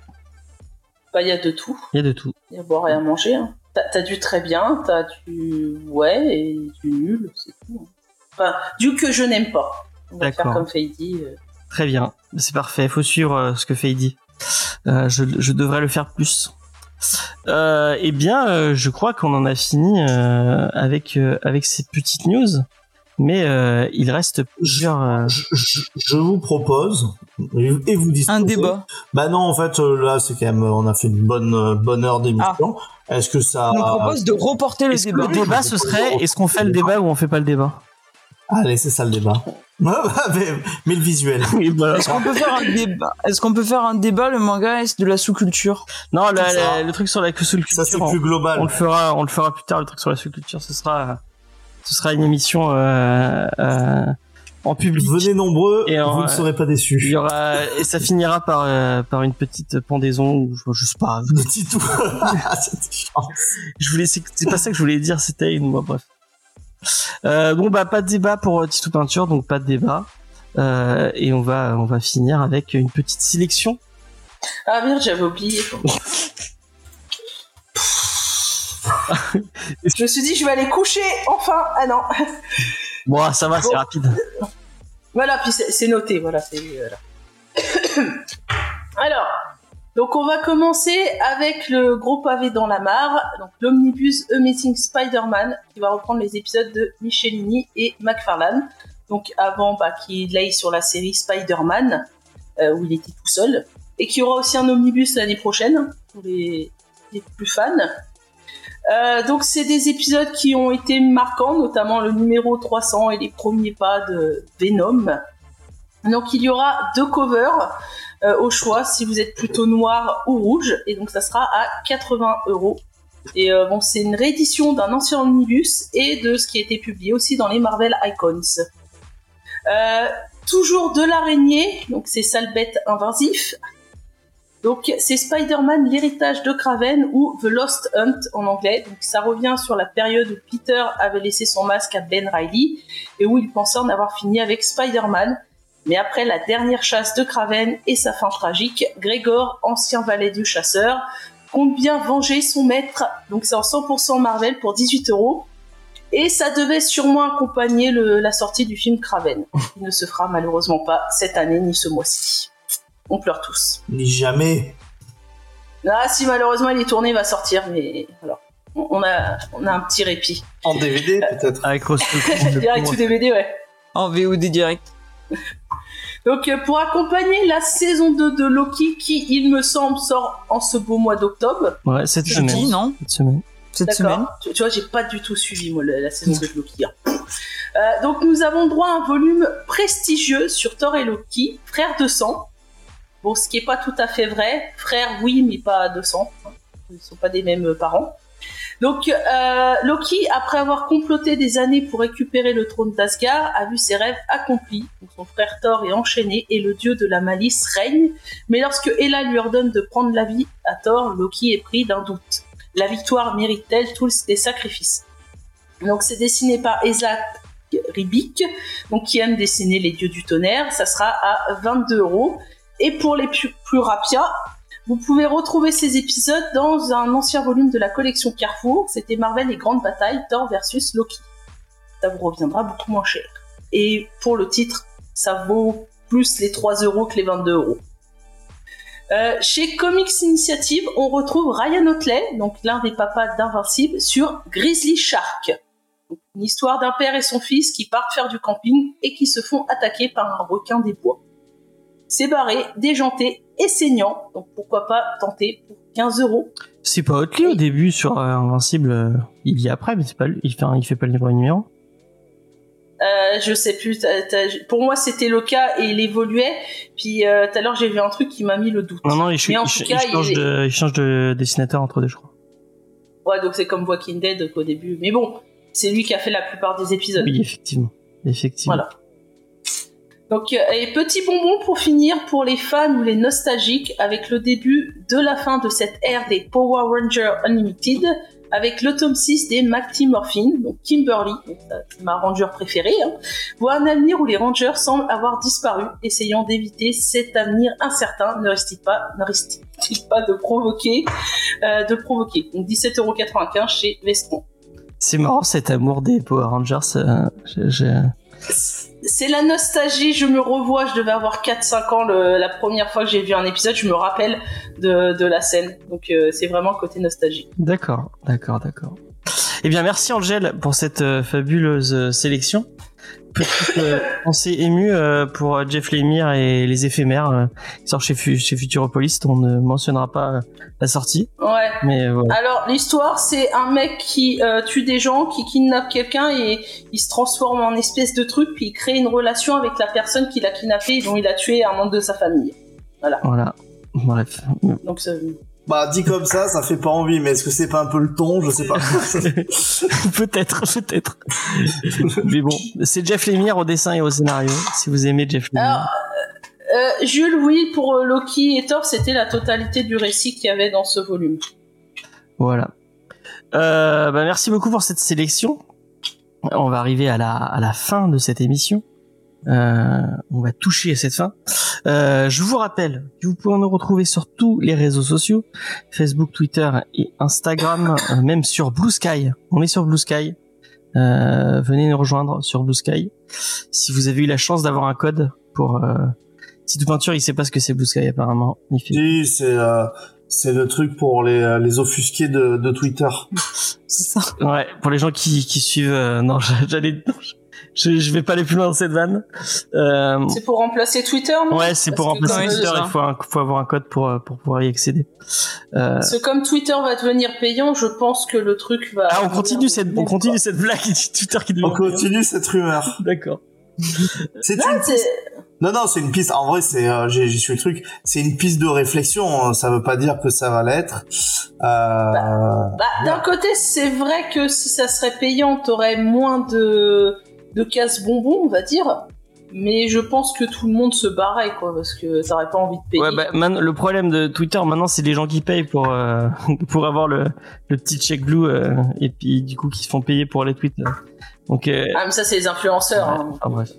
Bah il y a de tout, il y a de tout. il y a à boire et à manger. Hein. T'as t'as du très bien, t'as du ouais et du nul, c'est tout. hein. Enfin, du que je n'aime pas. On va faire comme Fady. euh. Très bien, c'est parfait. Faut suivre euh, ce que fait dit. Euh, je, je devrais le faire plus. Euh, eh bien, euh, je crois qu'on en a fini euh, avec euh, avec ces petites news, mais euh, il reste plusieurs. euh, Je, je- je vous propose et vous disposez. Un débat. Bah non, en fait, euh, là, c'est quand même, on a fait une bonne bonne heure d'émission. Est-ce que ça On propose de reporter le Est-ce que débat. le débat ce serait est-ce qu'on fait le débat ou on fait pas le débat? Allez, c'est ça le débat. Ouais, bah, mais, mais le visuel. Oui, voilà. Est-ce qu'on peut faire un débat Est-ce qu'on peut faire un débat Le manga est de la sous-culture? Non, la- ça. la- le truc sur la sous-culture, Ça, c'est plus global. on le fera, on le fera plus tard. Le truc sur la sous-culture, ce sera, ce sera une émission euh, euh, en public. Venez nombreux, Et en, vous ne serez pas Il déçus. y aura et ça finira par euh, par une petite pendaison ou je, je sais pas. Petit tout. C'était chiant. Je voulais c'est c'est pas ça que je voulais dire, c'était une moi bref. Euh, bon bah pas de débat pour euh, Tito Peinture, donc pas de débat. Euh, et on va on va finir avec une petite sélection. Ah merde, j'avais oublié. je me suis dit, je vais aller coucher, enfin. Ah non. Bon ça va, c'est rapide. Voilà, puis c'est noté, voilà. Alors, donc on va commencer avec le gros pavé dans la mare, donc l'omnibus Amazing Spider-Man, qui va reprendre les épisodes de Michelini et McFarlane. Donc avant bah, qu'il aille sur la série Spider-Man, euh, où il était tout seul, et qu'il y aura aussi un omnibus l'année prochaine, pour les, les plus fans. Euh, donc c'est des épisodes qui ont été marquants, notamment le numéro 300 et les premiers pas de Venom. Donc il y aura deux covers euh, au choix si vous êtes plutôt noir ou rouge, et donc ça sera à 80 euros. Et euh, bon, c'est une réédition d'un ancien omnibus et de ce qui a été publié aussi dans les Marvel Icons. Euh, toujours de l'araignée, donc c'est sale bête invasif. Donc c'est Spider-Man l'héritage de Kraven ou The Lost Hunt en anglais. Donc ça revient sur la période où Peter avait laissé son masque à Ben Riley et où il pensait en avoir fini avec Spider-Man. Mais après la dernière chasse de Kraven et sa fin tragique, Gregor, ancien valet du chasseur, compte bien venger son maître. Donc c'est en 100% Marvel pour 18 euros. Et ça devait sûrement accompagner la sortie du film Kraven. Il ne se fera malheureusement pas cette année ni ce mois-ci. On pleure tous. Ni jamais. Ah si malheureusement il est tourné, il va sortir, mais alors on a on a un petit répit. En DVD, peut-être. Avec Roscoe Cruz, le Direct ou DVD, ouais. En VOD direct. Donc euh, pour accompagner la saison 2 de Loki, qui il me semble sort en ce beau mois d'octobre. Ouais, cette Je semaine. dis non, Cette semaine. cette semaine. Tu, tu vois, j'ai pas du tout suivi moi la, la saison 2 de Loki. hein. Euh, donc nous avons droit à un volume prestigieux sur Thor et Loki, frères de sang. Bon, ce qui est pas tout à fait vrai. Frères, oui, mais pas de sang. Ils sont pas des mêmes parents. Donc euh, Loki, après avoir comploté des années pour récupérer le trône d'Asgard, a vu ses rêves accomplis. Son frère Thor est enchaîné et le dieu de la malice règne. Mais lorsque Hela lui ordonne de prendre la vie à Thor, Loki est pris d'un doute. La victoire mérite-t-elle tous les sacrifices? Donc c'est dessiné par Isaac Ribic, donc qui aime dessiner les dieux du tonnerre. Ça sera à 22 euros. Et pour les plus, plus vous pouvez retrouver ces épisodes dans un ancien volume de la collection Carrefour. C'était Marvel et Grande Bataille, Thor versus Loki. Ça vous reviendra beaucoup moins cher. Et pour le titre, ça vaut plus les 3 euros que les 22 euros. Euh, chez Comics Initiative, on retrouve Ryan Otley, donc l'un des papas d'Invincible, sur Grizzly Shark. Une histoire d'un père et son fils qui partent faire du camping et qui se font attaquer par un requin des bois. C'est barré, déjanté et saignant, donc pourquoi pas tenter pour 15 euros. C'est pas Otley au début sur euh, Invincible. euh, il y est après, mais c'est pas lui. Il fait, il fait pas le livre numéro. Euh, je sais plus. pour moi, c'était le cas et il évoluait. Puis euh, tout à l'heure, j'ai vu un truc qui m'a mis le doute. Non, non, il, ch- Mais en il tout ch- cas, il change il est- de, il change de dessinateur entre deux, je crois. Ouais, donc c'est comme Walking Dead qu'au début. Mais bon, c'est lui qui a fait la plupart des épisodes. Oui, effectivement. Effectivement. Voilà. Donc, euh, et petit bonbon pour finir pour les fans ou les nostalgiques avec le début de la fin de cette ère des Power Rangers Unlimited avec le tome 6 des Mighty Morphin, donc Kimberly, c'est ma ranger préférée, hein, voit un avenir où les Rangers semblent avoir disparu, essayant d'éviter cet avenir incertain, ne reste-t-il pas, ne reste-t-il pas de provoquer, euh, de provoquer? Donc 17,95€ chez Vestron. C'est marrant cet amour des Power Rangers. euh, je- c'est la nostalgie, je me revois, je devais avoir 4-5 ans le- la première fois que j'ai vu un épisode, je me rappelle de, de la scène. Donc euh, c'est vraiment côté nostalgie. D'accord, d'accord, d'accord. Eh bien, merci Angèle pour cette euh, fabuleuse euh, sélection. Petite euh, pensée émue euh, pour euh, Jeff Lemire et les éphémères euh, qui sortent chez, chez Futuropolis. On ne mentionnera pas euh, la sortie, Ouais. mais euh, voilà. Alors l'histoire, c'est un mec qui euh, tue des gens, qui kidnappe quelqu'un et il se transforme en espèce de truc, puis il crée une relation avec la personne qui l'a kidnappé et dont il a tué un membre de sa famille. voilà. Bref. Donc ça- Bah, dit comme ça, ça fait pas envie, mais est-ce que c'est pas un peu le ton? Je sais pas. peut-être, peut-être. mais bon, c'est Jeff Lemire au dessin et au scénario. Si vous aimez Jeff Lemire. Alors, euh, Jules, oui, pour euh, Loki et Thor, c'était la totalité du récit qu'il y avait dans ce volume. Voilà. Euh, bah merci beaucoup pour cette sélection. On va arriver à la, à la fin de cette émission. Euh, on va toucher à cette fin. Euh, je vous rappelle que vous pouvez nous retrouver sur tous les réseaux sociaux, Facebook, Twitter et Instagram, euh, même sur Blue Sky. On est sur Blue Sky. Euh, venez nous rejoindre sur Blue Sky. Si vous avez eu la chance d'avoir un code pour euh, Tito Peinture, il sait pas ce que c'est Blue Sky apparemment. Il fait- Si, c'est euh, c'est le truc pour les, euh, les offusqués de, de Twitter. C'est ça. Ouais, pour les gens qui, qui suivent, euh, non, j'allais, je, je vais pas aller plus loin dans cette vanne. Euh, C'est pour remplacer Twitter, non ouais, c'est pour remplacer Twitter. Il faut, un- faut avoir un code pour euh, pour pouvoir y accéder. Euh, Parce que comme Twitter va devenir payant, je pense que le truc va. ah, on continue cette, on continue cette blague Twitter qui devient. On continue cette rumeur. D'accord. C'est une c'est- Non, non, c'est une piste. En vrai, c'est, euh, j'ai, j'ai su le truc. C'est une piste de réflexion. hein. Ça veut pas dire que ça va l'être. Euh, Bah, d'un côté, c'est vrai que si ça serait payant, t'aurais moins de, de casse-bonbons, on va dire. Mais je pense que tout le monde se barrait, quoi, parce que t'aurais pas envie de payer. Ouais, bah, man- le problème de Twitter maintenant, c'est les gens qui payent pour euh, pour avoir le le petit check blue euh, et puis du coup qui se font payer pour les tweets. Donc euh, Ah, mais ça, c'est les influenceurs. Ouais, hein. enfin, bref.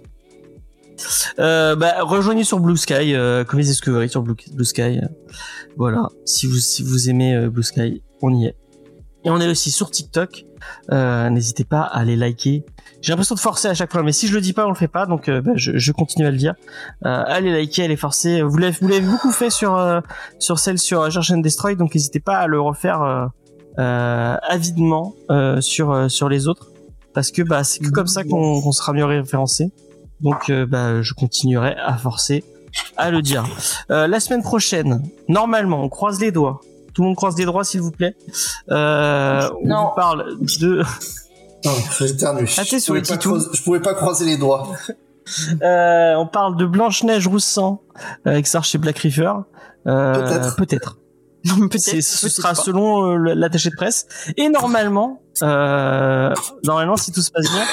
Euh, bah, rejoignez sur Blue Sky, euh, Comics Discovery sur Blue, Blue Sky. euh, voilà, si vous si vous aimez euh, Blue Sky, on y est. Et on est aussi sur TikTok. Euh, N'hésitez pas à aller liker. J'ai l'impression de forcer à chaque fois, mais si je le dis pas, on le fait pas, donc euh, bah, je, je continue à le dire. Euh, allez liker, allez forcer. Vous l'avez vous l'avez beaucoup fait sur euh, sur celle sur Search and Destroy, donc n'hésitez pas à le refaire euh, euh, avidement euh, sur euh, sur les autres, parce que bah c'est que comme ça qu'on qu'on sera mieux référencé. Donc bah, je continuerai à forcer à le dire. Euh, la semaine prochaine, normalement, on croise les doigts. Tout le monde croise les doigts, s'il vous plaît. Euh, on vous parle de. J'éternue. Ah, Je pouvais pas croiser- Je pouvais pas croiser les doigts. Euh, on parle de Blanche Neige Roussan euh, qui sort chez Black River. Euh, Peut-être. Peut-être. C'est- Ce sera pas. selon euh, l'attaché de presse. Et normalement, euh, normalement, si tout se passe bien,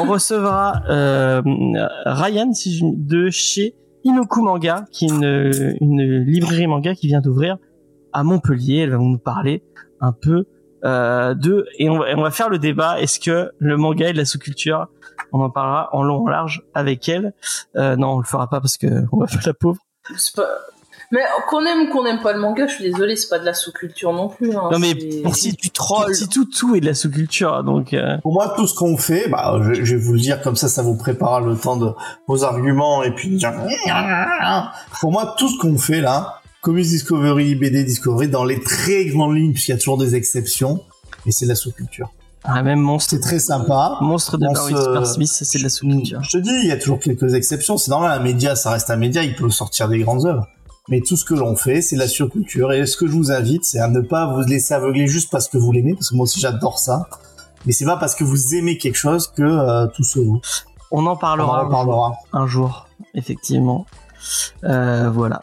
on recevra euh, Ryan si je- de chez Inoku Manga, qui est une, une librairie manga qui vient d'ouvrir à Montpellier. Elle va nous parler un peu euh, de et on, va- et on va faire le débat. Est-ce que le manga est de la sous-culture? On en parlera en long en large avec elle. Euh, non, on le fera pas parce que on va pas la pauvre. C'est pas... Mais qu'on aime ou qu'on n'aime pas le manga, je suis désolé, c'est pas de la sous-culture non plus. hein. Non mais pour si tu trolls, si tout tout est de la sous-culture, donc. euh, Pour moi, tout ce qu'on fait, bah, je, je vais vous le dire comme ça, ça vous prépare le temps de vos arguments et puis dire. Pour moi, tout ce qu'on fait là, Comics Discovery, BD Discovery, dans les très grandes lignes, puisqu'il y a toujours des exceptions, et c'est de la sous-culture. Ah, même monstre. C'est très sympa. Monstre de Barry se- Smith, c'est de la sous-culture. Je te dis, il y a toujours quelques exceptions. C'est normal, un média, ça reste un média, il peut sortir des grandes œuvres. Mais tout ce que l'on fait, c'est de la surculture. Et ce que je vous invite, c'est à ne pas vous laisser aveugler juste parce que vous l'aimez, parce que moi aussi j'adore ça. Mais c'est pas parce que vous aimez quelque chose que euh, tout se vaut. On en On parlera en un jour, effectivement. Euh, voilà.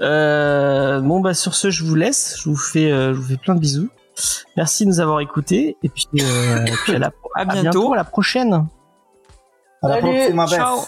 Euh, bon bah sur ce, je vous laisse. Je vous fais, euh, je vous fais plein de bisous. Merci de nous avoir écoutés et puis, euh, à, la, À à bientôt. à la prochaine. À la Salut, prochaine, ma belle. Ciao.